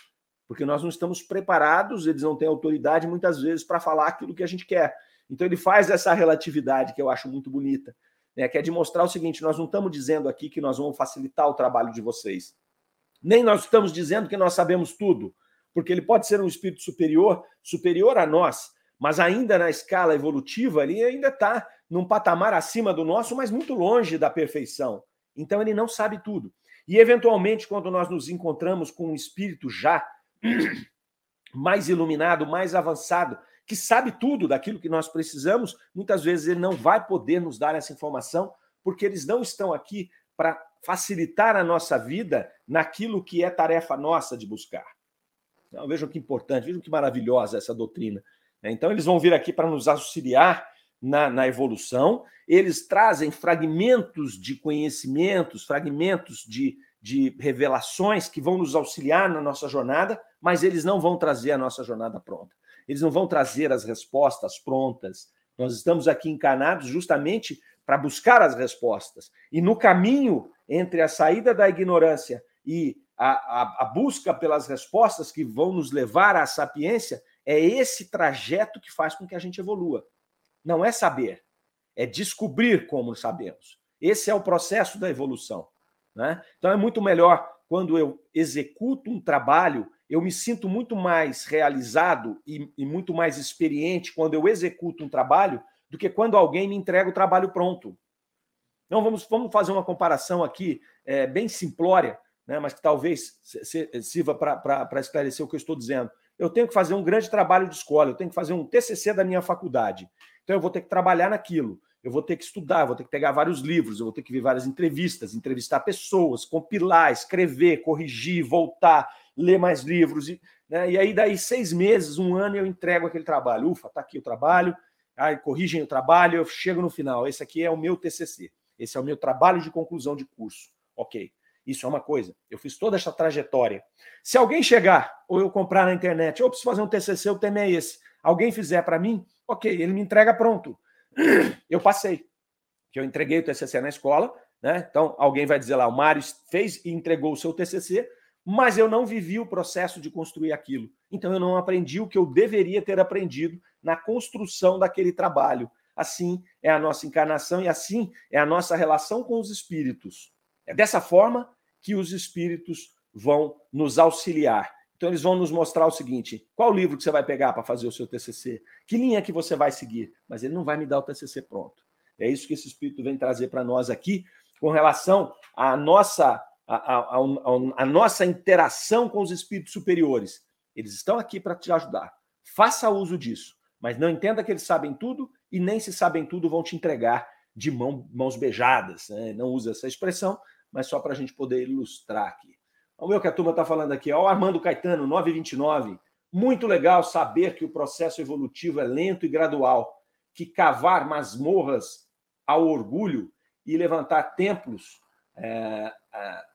porque nós não estamos preparados, eles não têm autoridade muitas vezes para falar aquilo que a gente quer. Então ele faz essa relatividade que eu acho muito bonita, né, que é de mostrar o seguinte: nós não estamos dizendo aqui que nós vamos facilitar o trabalho de vocês. Nem nós estamos dizendo que nós sabemos tudo, porque ele pode ser um espírito superior, superior a nós, mas ainda na escala evolutiva, ele ainda está num patamar acima do nosso, mas muito longe da perfeição. Então ele não sabe tudo. E eventualmente, quando nós nos encontramos com um espírito já mais iluminado, mais avançado, que sabe tudo daquilo que nós precisamos, muitas vezes ele não vai poder nos dar essa informação, porque eles não estão aqui para facilitar a nossa vida naquilo que é tarefa nossa de buscar. Então, vejam que importante, vejam que maravilhosa essa doutrina. Né? Então, eles vão vir aqui para nos auxiliar na, na, evolução, eles trazem fragmentos de conhecimentos, fragmentos de, de revelações que vão nos auxiliar na nossa jornada, mas eles não vão trazer a nossa jornada pronta. Eles não vão trazer as respostas prontas. Nós estamos aqui encarnados justamente para buscar as respostas. E no caminho entre a saída da ignorância e a, a, a busca pelas respostas que vão nos levar à sapiência, é esse trajeto que faz com que a gente evolua. Não é saber, é descobrir como sabemos. Esse é o processo da evolução. Né? Então é muito melhor quando eu executo um trabalho, eu me sinto muito mais realizado e, e muito mais experiente quando eu executo um trabalho do que quando alguém me entrega o trabalho pronto. Então vamos, vamos fazer uma comparação aqui é, bem simplória, né, mas que talvez sirva para esclarecer o que eu estou dizendo eu tenho que fazer um grande trabalho de escola, eu tenho que fazer um TCC da minha faculdade. Então eu vou ter que trabalhar naquilo, eu vou ter que estudar, eu vou ter que pegar vários livros, eu vou ter que ver várias entrevistas, entrevistar pessoas, compilar, escrever, corrigir, voltar, ler mais livros. E, né? e aí, daí, seis meses, um ano, eu entrego aquele trabalho. Ufa, tá aqui o trabalho, aí corrigem o trabalho, eu chego no final. Esse aqui é o meu TCC, esse é o meu trabalho de conclusão de curso. Ok. Isso é uma coisa. Eu fiz toda essa trajetória. Se alguém chegar ou eu comprar na internet, ou preciso fazer um TCC, o tema é esse. Alguém fizer para mim, ok, ele me entrega pronto. Eu passei. Que eu entreguei o TCC na escola, né? Então alguém vai dizer lá, o Mário fez e entregou o seu TCC, mas eu não vivi o processo de construir aquilo. Então eu não aprendi o que eu deveria ter aprendido na construção daquele trabalho. Assim é a nossa encarnação e assim é a nossa relação com os espíritos. É dessa forma que os espíritos vão nos auxiliar. Então eles vão nos mostrar o seguinte: qual livro que você vai pegar para fazer o seu TCC? Que linha que você vai seguir? Mas ele não vai me dar o TCC pronto. É isso que esse espírito vem trazer para nós aqui com relação à nossa a, a, a, nossa interação com os espíritos superiores. Eles estão aqui para te ajudar. Faça uso disso, mas não entenda que eles sabem tudo e nem se sabem tudo vão te entregar de mão, mãos beijadas. Né? Não usa essa expressão, mas só para a gente poder ilustrar aqui. Vamos ver o que a turma está falando aqui. Ó, o Armando Caetano, 929. Muito legal saber que o processo evolutivo é lento e gradual, que cavar masmorras ao orgulho e levantar templos, é, a,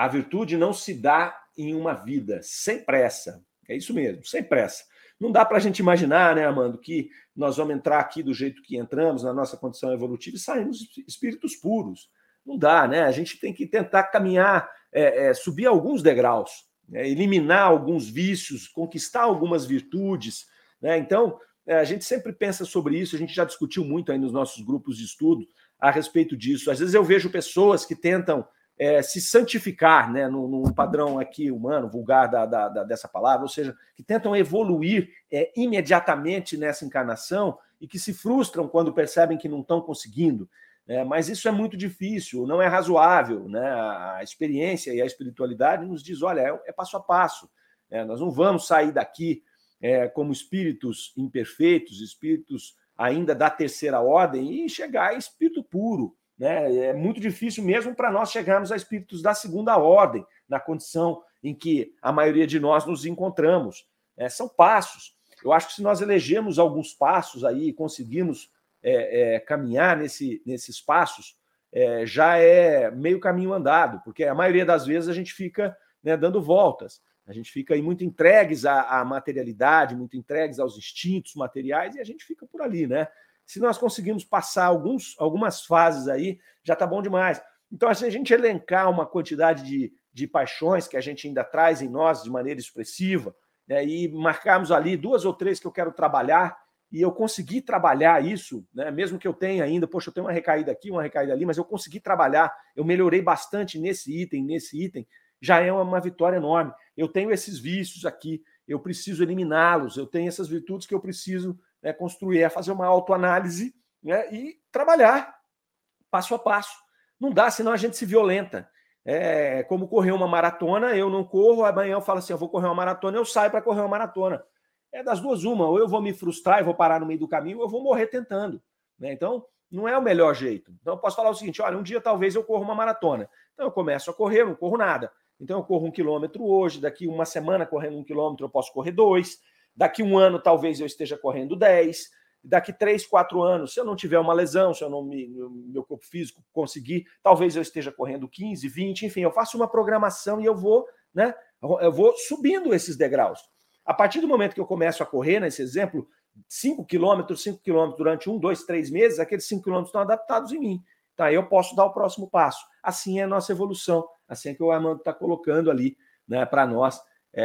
a virtude não se dá em uma vida, sem pressa. É isso mesmo, sem pressa. Não dá para a gente imaginar, né, Armando, que nós vamos entrar aqui do jeito que entramos, na nossa condição evolutiva, e saímos espíritos puros. Não dá, né? A gente tem que tentar caminhar, é, é, subir alguns degraus, né? eliminar alguns vícios, conquistar algumas virtudes. Né? Então, é, a gente sempre pensa sobre isso, a gente já discutiu muito aí nos nossos grupos de estudo a respeito disso. Às vezes eu vejo pessoas que tentam é, se santificar, né, num, num, padrão aqui humano, vulgar da, da, da, dessa palavra, ou seja, que tentam evoluir é, imediatamente nessa encarnação e que se frustram quando percebem que não estão conseguindo. Né? Mas isso é muito difícil, não é razoável. Né? A experiência e a espiritualidade nos diz: olha, é, é passo a passo. Né? Nós não vamos sair daqui é, como espíritos imperfeitos, espíritos ainda da terceira ordem, e chegar a espírito puro. Né? É muito difícil mesmo para nós chegarmos a espíritos da segunda ordem, na condição em que a maioria de nós nos encontramos. É, são passos. Eu acho que se nós elegemos alguns passos aí e conseguimos é, é, caminhar nesse, nesses passos, é, já é meio caminho andado, porque a maioria das vezes a gente fica né, dando voltas. A gente fica aí muito entregues à, à materialidade, muito entregues aos instintos materiais, e a gente fica por ali, né? Se nós conseguimos passar alguns, algumas fases aí, já está bom demais. Então, assim, a gente elencar uma quantidade de, de paixões que a gente ainda traz em nós de maneira expressiva, né, e marcarmos ali duas ou três que eu quero trabalhar, e eu consegui trabalhar isso, né, mesmo que eu tenha ainda, poxa, eu tenho uma recaída aqui, uma recaída ali, mas eu consegui trabalhar, eu melhorei bastante nesse item, nesse item, já é uma vitória enorme. Eu tenho esses vícios aqui, eu preciso eliminá-los, eu tenho essas virtudes que eu preciso né, construir, é fazer uma autoanálise né, e trabalhar passo a passo. Não dá, senão a gente se violenta. É como correr uma maratona, eu não corro, amanhã eu falo assim, eu vou correr uma maratona, eu saio para correr uma maratona. É das duas uma, ou eu vou me frustrar e vou parar no meio do caminho, ou eu vou morrer tentando. Né? Então, não é o melhor jeito. Então, eu posso falar o seguinte: olha, um dia talvez eu corra uma maratona. Então, eu começo a correr, não corro nada. Então, eu corro um quilômetro hoje, daqui uma semana correndo um quilômetro, eu posso correr dois. Daqui um ano, talvez eu esteja correndo 10. Daqui três, quatro anos, se eu não tiver uma lesão, se eu não me, meu corpo físico conseguir, talvez eu esteja correndo 15, 20, enfim, eu faço uma programação e eu vou, né? Eu vou subindo esses degraus. A partir do momento que eu começo a correr, nesse exemplo, 5 quilômetros, 5 quilômetros durante um, dois, três meses, aqueles 5 quilômetros estão adaptados em mim. Tá, eu posso dar o próximo passo. Assim é a nossa evolução, assim é que o Armando está colocando ali né, para nós é,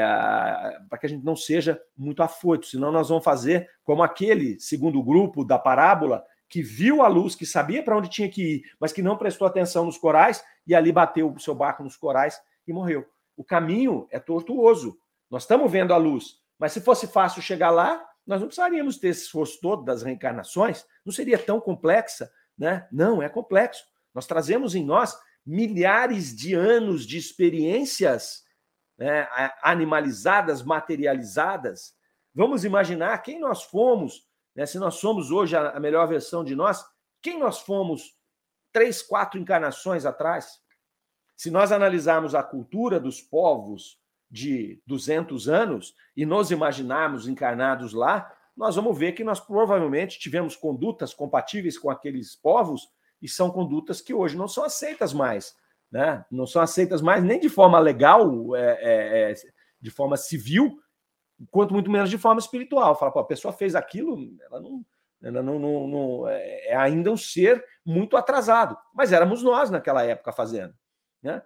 para que a gente não seja muito afoito, senão nós vamos fazer como aquele segundo grupo da parábola que viu a luz, que sabia para onde tinha que ir, mas que não prestou atenção nos corais e ali bateu o seu barco nos corais e morreu. O caminho é tortuoso. Nós estamos vendo a luz, mas se fosse fácil chegar lá, nós não precisaríamos ter esse esforço todo das reencarnações, não seria tão complexa, né? Não, é complexo. Nós trazemos em nós milhares de anos de experiências né, animalizadas, materializadas. Vamos imaginar quem nós fomos, né, se nós somos hoje a, melhor versão de nós, quem nós fomos três, quatro encarnações atrás. Se nós analisarmos a cultura dos povos de 200 anos e nos imaginarmos encarnados lá, nós vamos ver que nós provavelmente tivemos condutas compatíveis com aqueles povos e são condutas que hoje não são aceitas mais né? não são aceitas mais nem de forma legal, é, é, é, de forma civil, quanto muito menos de forma espiritual. Fala, pô, a pessoa fez aquilo, ela não, ela não, não, não, é, é ainda um ser muito atrasado, mas éramos nós naquela época fazendo, né?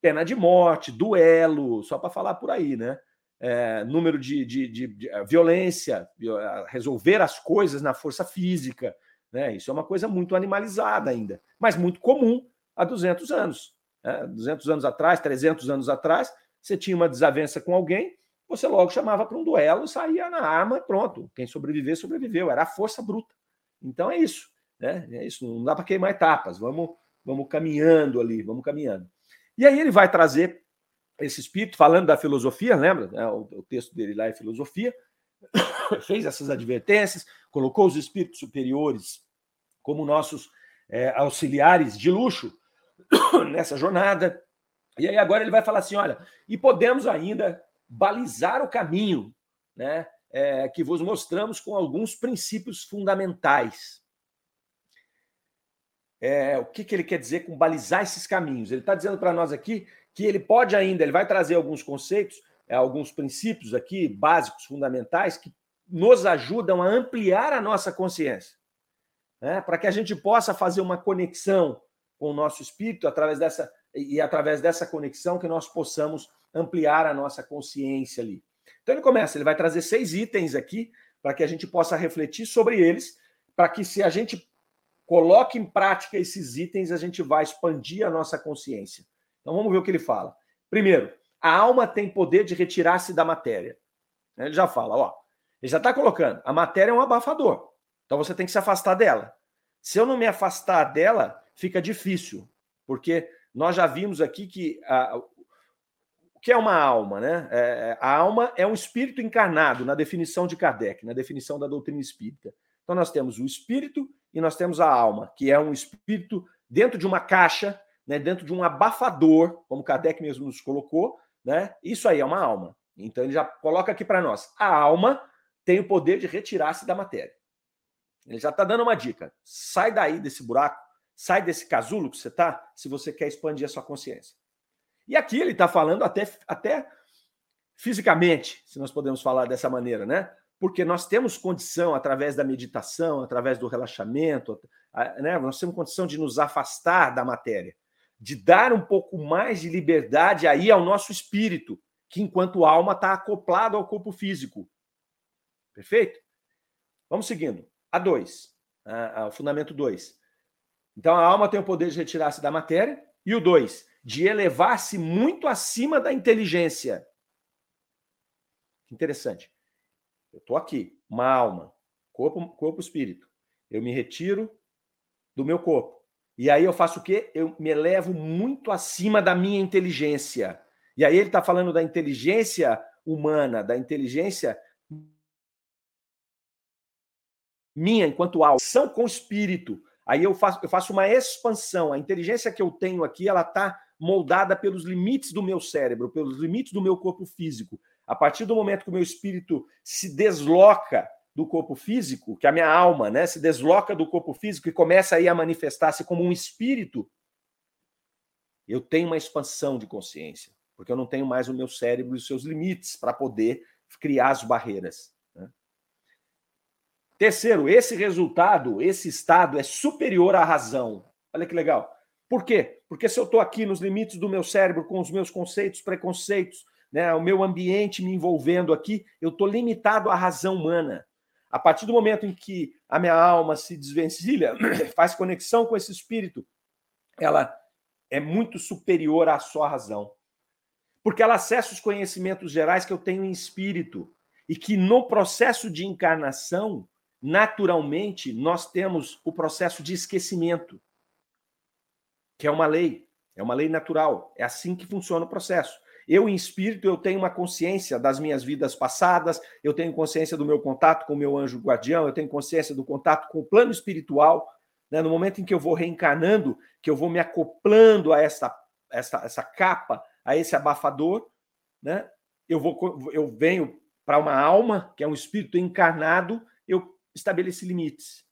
Pena de morte, duelo, só para falar por aí, né? É, número de, de, de, de, violência, resolver as coisas na força física, né? Isso é uma coisa muito animalizada ainda, mas muito comum há 200 anos. 200 né, anos atrás, 300 anos atrás, Você tinha uma desavença com alguém, você logo chamava para um duelo, saía na arma, pronto. Quem sobreviver, sobreviveu. Era a força bruta. Então é isso. Né? É isso. Não dá para queimar etapas. Vamos, vamos caminhando ali, vamos caminhando. E aí ele vai trazer esse espírito, falando da filosofia, lembra? É, o, o texto dele lá é filosofia, fez essas advertências, colocou os espíritos superiores como nossos é, auxiliares de luxo nessa jornada. E aí agora ele vai falar assim: olha, e podemos ainda balizar o caminho, né? É, que vos mostramos com alguns princípios fundamentais. É, o que, que ele quer dizer com balizar esses caminhos? Ele está dizendo para nós aqui que ele pode ainda, ele vai trazer alguns conceitos, é, alguns princípios aqui básicos, fundamentais, que nos ajudam a ampliar a nossa consciência, né? para que a gente possa fazer uma conexão com o nosso espírito através dessa e através dessa conexão que nós possamos ampliar a nossa consciência ali. Então ele começa, ele vai trazer seis itens aqui para que a gente possa refletir sobre eles, para que se a gente coloque em prática esses itens, a gente vai expandir a nossa consciência. Então vamos ver o que ele fala. Primeiro, a alma tem poder de retirar-se da matéria. Ele já fala, ó, ele já está colocando, a matéria é um abafador. Então você tem que se afastar dela. Se eu não me afastar dela, fica difícil, porque nós já vimos aqui que a, o que é uma alma, né? É, a alma é um espírito encarnado, na definição de Kardec, na definição da doutrina espírita. Então nós temos o espírito e nós temos a alma, que é um espírito dentro de uma caixa né, dentro de um abafador, como Kardec mesmo nos colocou, né? Isso aí é uma alma. Então ele já coloca aqui para nós: a alma tem o poder de retirar-se da matéria. Ele já está dando uma dica. Sai daí desse buraco, sai desse casulo que você está, se você quer expandir a sua consciência. E aqui ele está falando até, até fisicamente, se nós podemos falar dessa maneira, né? Porque nós temos condição, através da meditação, através do relaxamento, né? nós temos condição de nos afastar da matéria de dar um pouco mais de liberdade aí ao nosso espírito, que enquanto alma está acoplado ao corpo físico. Perfeito? Vamos seguindo. A 2, o fundamento 2. Então a alma tem o poder de retirar-se da matéria. E o 2, de elevar-se muito acima da inteligência. Interessante. Eu estou aqui, uma alma, corpo, corpo, espírito. Eu me retiro do meu corpo. E aí eu faço o quê? Eu me elevo muito acima da minha inteligência. E aí ele está falando da inteligência humana, da inteligência minha enquanto alma, são com espírito. Aí eu faço, eu faço uma expansão. A inteligência que eu tenho aqui, ela está moldada pelos limites do meu cérebro, pelos limites do meu corpo físico. A partir do momento que o meu espírito se desloca do corpo físico, que a minha alma né, se desloca do corpo físico e começa aí a manifestar-se como um espírito, eu tenho uma expansão de consciência, porque eu não tenho mais o meu cérebro e os seus limites para poder criar as barreiras. Terceiro, esse resultado, esse estado é superior à razão. Olha que legal. Por quê? Porque se eu estou aqui nos limites do meu cérebro, com os meus conceitos, preconceitos, né, o meu ambiente me envolvendo aqui, eu estou limitado à razão humana. A partir do momento em que a minha alma se desvencilha, faz conexão com esse espírito, ela é muito superior à sua razão. Porque ela acessa os conhecimentos gerais que eu tenho em espírito e que no processo de encarnação, naturalmente, nós temos o processo de esquecimento, que é uma lei, é uma lei natural, é assim que funciona o processo. Eu, em espírito, eu tenho uma consciência das minhas vidas passadas, eu tenho consciência do meu contato com o meu anjo guardião, eu tenho consciência do contato com o plano espiritual. Né? No momento em que eu vou reencarnando, que eu vou me acoplando a essa, essa, essa capa, a esse abafador, né? eu, vou, eu venho para uma alma, que é um espírito encarnado, estabeleci limites.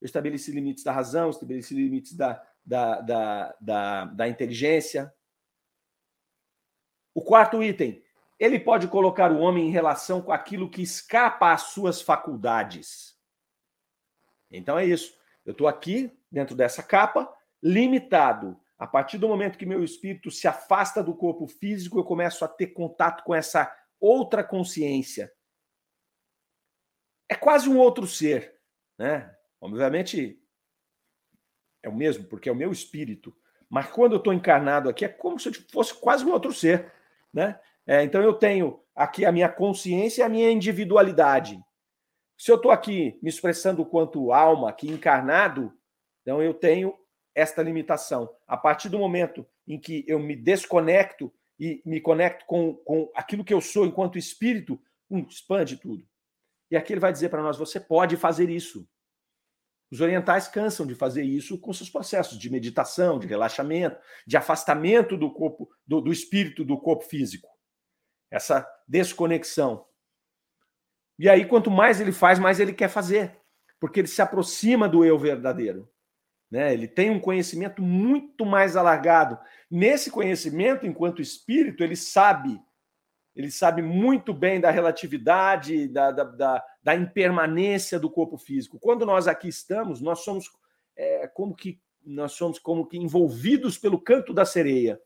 Eu estabeleci limites da razão, estabeleci limites da, da, da, da, da inteligência, o quarto item, ele pode colocar o homem em relação com aquilo que escapa às suas faculdades. Então é isso. Eu estou aqui, dentro dessa capa, limitado. A partir do momento que meu espírito se afasta do corpo físico, eu começo a ter contato com essa outra consciência. É quase um outro ser, né? Obviamente é o mesmo, porque é o meu espírito. Mas quando eu estou encarnado aqui, é como se eu fosse quase um outro ser. Né? É, então eu tenho aqui a minha consciência e a minha individualidade. Se eu estou aqui me expressando quanto alma, aqui encarnado, então eu tenho esta limitação. A partir do momento em que eu me desconecto e me conecto com, com aquilo que eu sou enquanto espírito, um, expande tudo. E aqui ele vai dizer para nós: você pode fazer isso. Os orientais cansam de fazer isso com seus processos de meditação, de relaxamento, de afastamento do corpo, do, do espírito do corpo físico. Essa desconexão. E aí, quanto mais ele faz, mais ele quer fazer, porque ele se aproxima do eu verdadeiro. Né? Ele tem um conhecimento muito mais alargado. Nesse conhecimento, enquanto espírito, ele sabe ele sabe muito bem da relatividade, da, da, da, da impermanência do corpo físico. Quando nós aqui estamos, nós somos é, como que nós somos como que envolvidos pelo canto da sereia,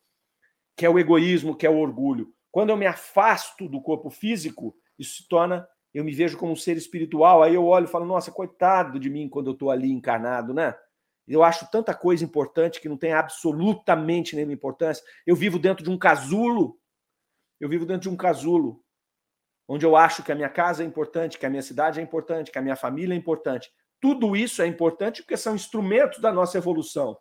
que é o egoísmo, que é o orgulho. Quando eu me afasto do corpo físico, isso se torna, eu me vejo como um ser espiritual. Aí eu olho e falo, nossa, coitado de mim quando eu estou ali encarnado, né? Eu acho tanta coisa importante que não tem absolutamente nenhuma importância. Eu vivo dentro de um casulo eu vivo dentro de um casulo, onde eu acho que a minha casa é importante, que a minha cidade é importante, que a minha família é importante. Tudo isso é importante porque são instrumentos da nossa evolução.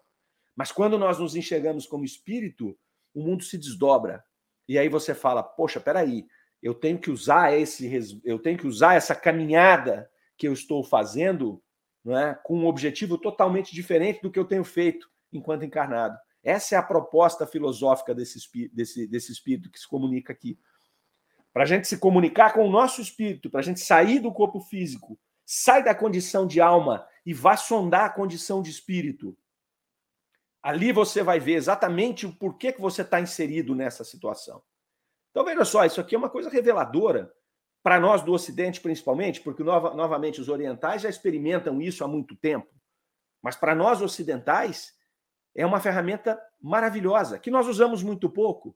Mas quando nós nos enxergamos como espírito, o mundo se desdobra. E aí você fala: "Poxa, peraí, eu tenho que usar esse eu tenho que usar essa caminhada que eu estou fazendo, não é, com um objetivo totalmente diferente do que eu tenho feito enquanto encarnado. Essa é a proposta filosófica desse, desse, desse espírito que se comunica aqui. Para a gente se comunicar com o nosso espírito, para a gente sair do corpo físico, sai da condição de alma e vá sondar a condição de espírito. Ali você vai ver exatamente o porquê que você está inserido nessa situação. Então veja só, isso aqui é uma coisa reveladora para nós do Ocidente, principalmente, porque nova, novamente os orientais já experimentam isso há muito tempo. Mas para nós ocidentais, é uma ferramenta maravilhosa, que nós usamos muito pouco.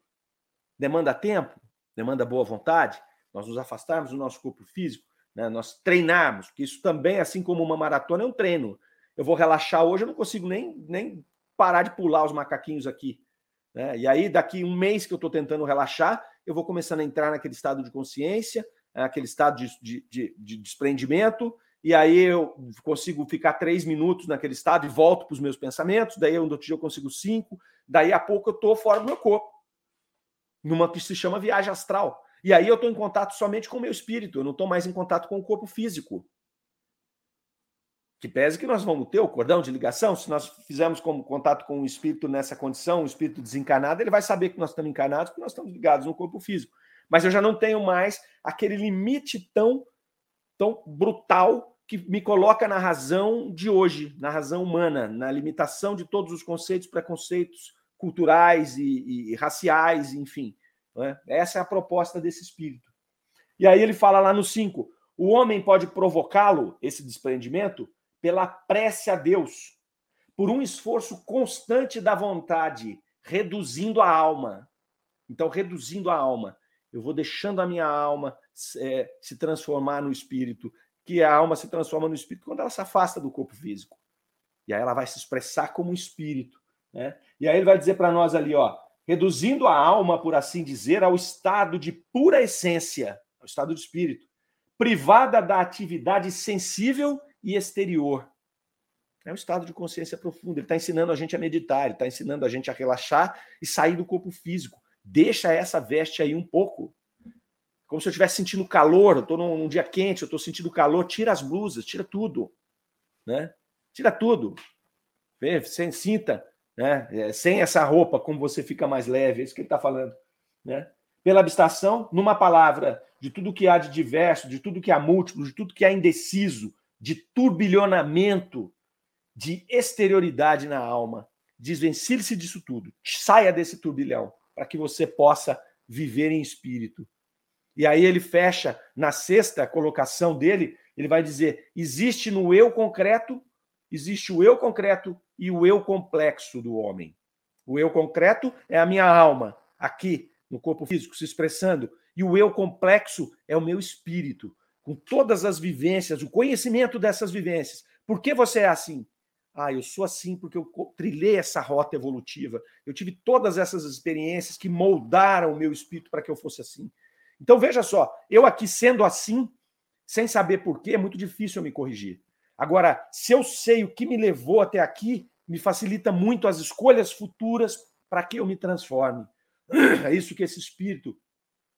Demanda tempo, demanda boa vontade, nós nos afastarmos do nosso corpo físico, né? nós treinarmos, porque isso também, assim como uma maratona, é um treino. Eu vou relaxar hoje, eu não consigo nem, nem parar de pular os macaquinhos aqui. Né? E aí, daqui um mês que eu estou tentando relaxar, eu vou começando a entrar naquele estado de consciência, aquele estado de, de, de, de desprendimento, e aí eu consigo ficar três minutos naquele estado e volto para os meus pensamentos, daí outro dia eu consigo cinco, daí a pouco eu estou fora do meu corpo, numa que se chama viagem astral. E aí eu estou em contato somente com o meu espírito, eu não estou mais em contato com o corpo físico. Que pese que nós vamos ter o cordão de ligação, se nós fizermos como contato com o espírito nessa condição, o espírito desencarnado, ele vai saber que nós estamos encarnados, porque nós estamos ligados no corpo físico. Mas eu já não tenho mais aquele limite tão, tão brutal que me coloca na razão de hoje, na razão humana, na limitação de todos os conceitos, preconceitos culturais e, e raciais, enfim. É? Essa é a proposta desse espírito. E aí ele fala lá no 5: o homem pode provocá-lo, esse desprendimento, pela prece a Deus, por um esforço constante da vontade, reduzindo a alma. Então, reduzindo a alma. Eu vou deixando a minha alma é, se transformar no espírito, que a alma se transforma no espírito quando ela se afasta do corpo físico. E aí ela vai se expressar como um espírito. Né? E aí ele vai dizer para nós ali, ó, reduzindo a alma, por assim dizer, ao estado de pura essência, ao estado de espírito, privada da atividade sensível e exterior. É um estado de consciência profunda. Ele está ensinando a gente a meditar, ele está ensinando a gente a relaxar e sair do corpo físico. Deixa essa veste aí um pouco como se eu estivesse sentindo calor, eu estou num, num, dia quente, eu estou sentindo calor, tira as blusas, tira tudo, né? Tira tudo. Vê, sem cinta, né? É, sem essa roupa, como você fica mais leve, é isso que ele está falando, né? Pela abstração, numa palavra, de tudo que há de diverso, de tudo que há múltiplo, de tudo que há indeciso, de turbilhonamento, de exterioridade na alma. Desvencilhe-se disso tudo. Saia desse turbilhão, para que você possa viver em espírito e aí ele fecha na sexta colocação dele, ele vai dizer: existe no eu concreto, existe o eu concreto e o eu complexo do homem. O eu concreto é a minha alma, aqui no corpo físico, se expressando, e o eu complexo é o meu espírito, com todas as vivências, o conhecimento dessas vivências. Por que você é assim? Ah, eu sou assim porque eu trilhei essa rota evolutiva. Eu tive todas essas experiências que moldaram o meu espírito para que eu fosse assim. Então veja só, eu aqui sendo assim, sem saber porquê, é muito difícil eu me corrigir. Agora, se eu sei o que me levou até aqui, me facilita muito as escolhas futuras para que eu me transforme. É isso que esse espírito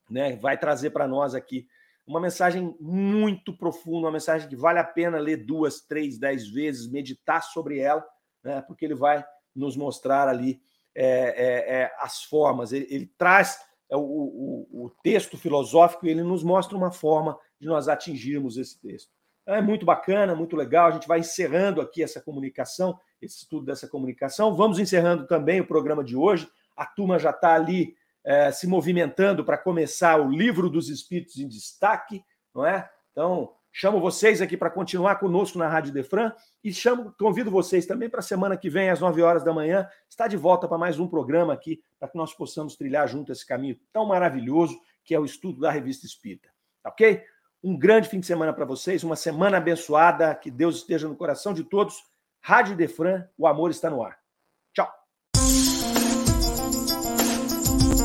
né, vai trazer para nós aqui. Uma mensagem muito profunda, uma mensagem que vale a pena ler duas, três, dez vezes, meditar sobre ela, né, porque ele vai nos mostrar ali é, é, é, as formas. Ele, ele traz é, o, o, o, texto filosófico e ele nos mostra uma forma de nós atingirmos esse texto. É muito bacana, muito legal. A gente vai encerrando aqui essa comunicação, esse estudo dessa comunicação. Vamos encerrando também o programa de hoje. A turma já está ali é, se movimentando para começar o livro dos Espíritos em destaque, não é? Então, chamo vocês aqui para continuar conosco na Rádio Defran e chamo, convido vocês também para a semana que vem, às 9 horas da manhã, estar de volta para mais um programa aqui, para que nós possamos trilhar junto esse caminho tão maravilhoso que é o estudo da Revista Espírita. Tá ok? Um grande fim de semana para vocês, uma semana abençoada, que Deus esteja no coração de todos. Rádio Defran, o amor está no ar.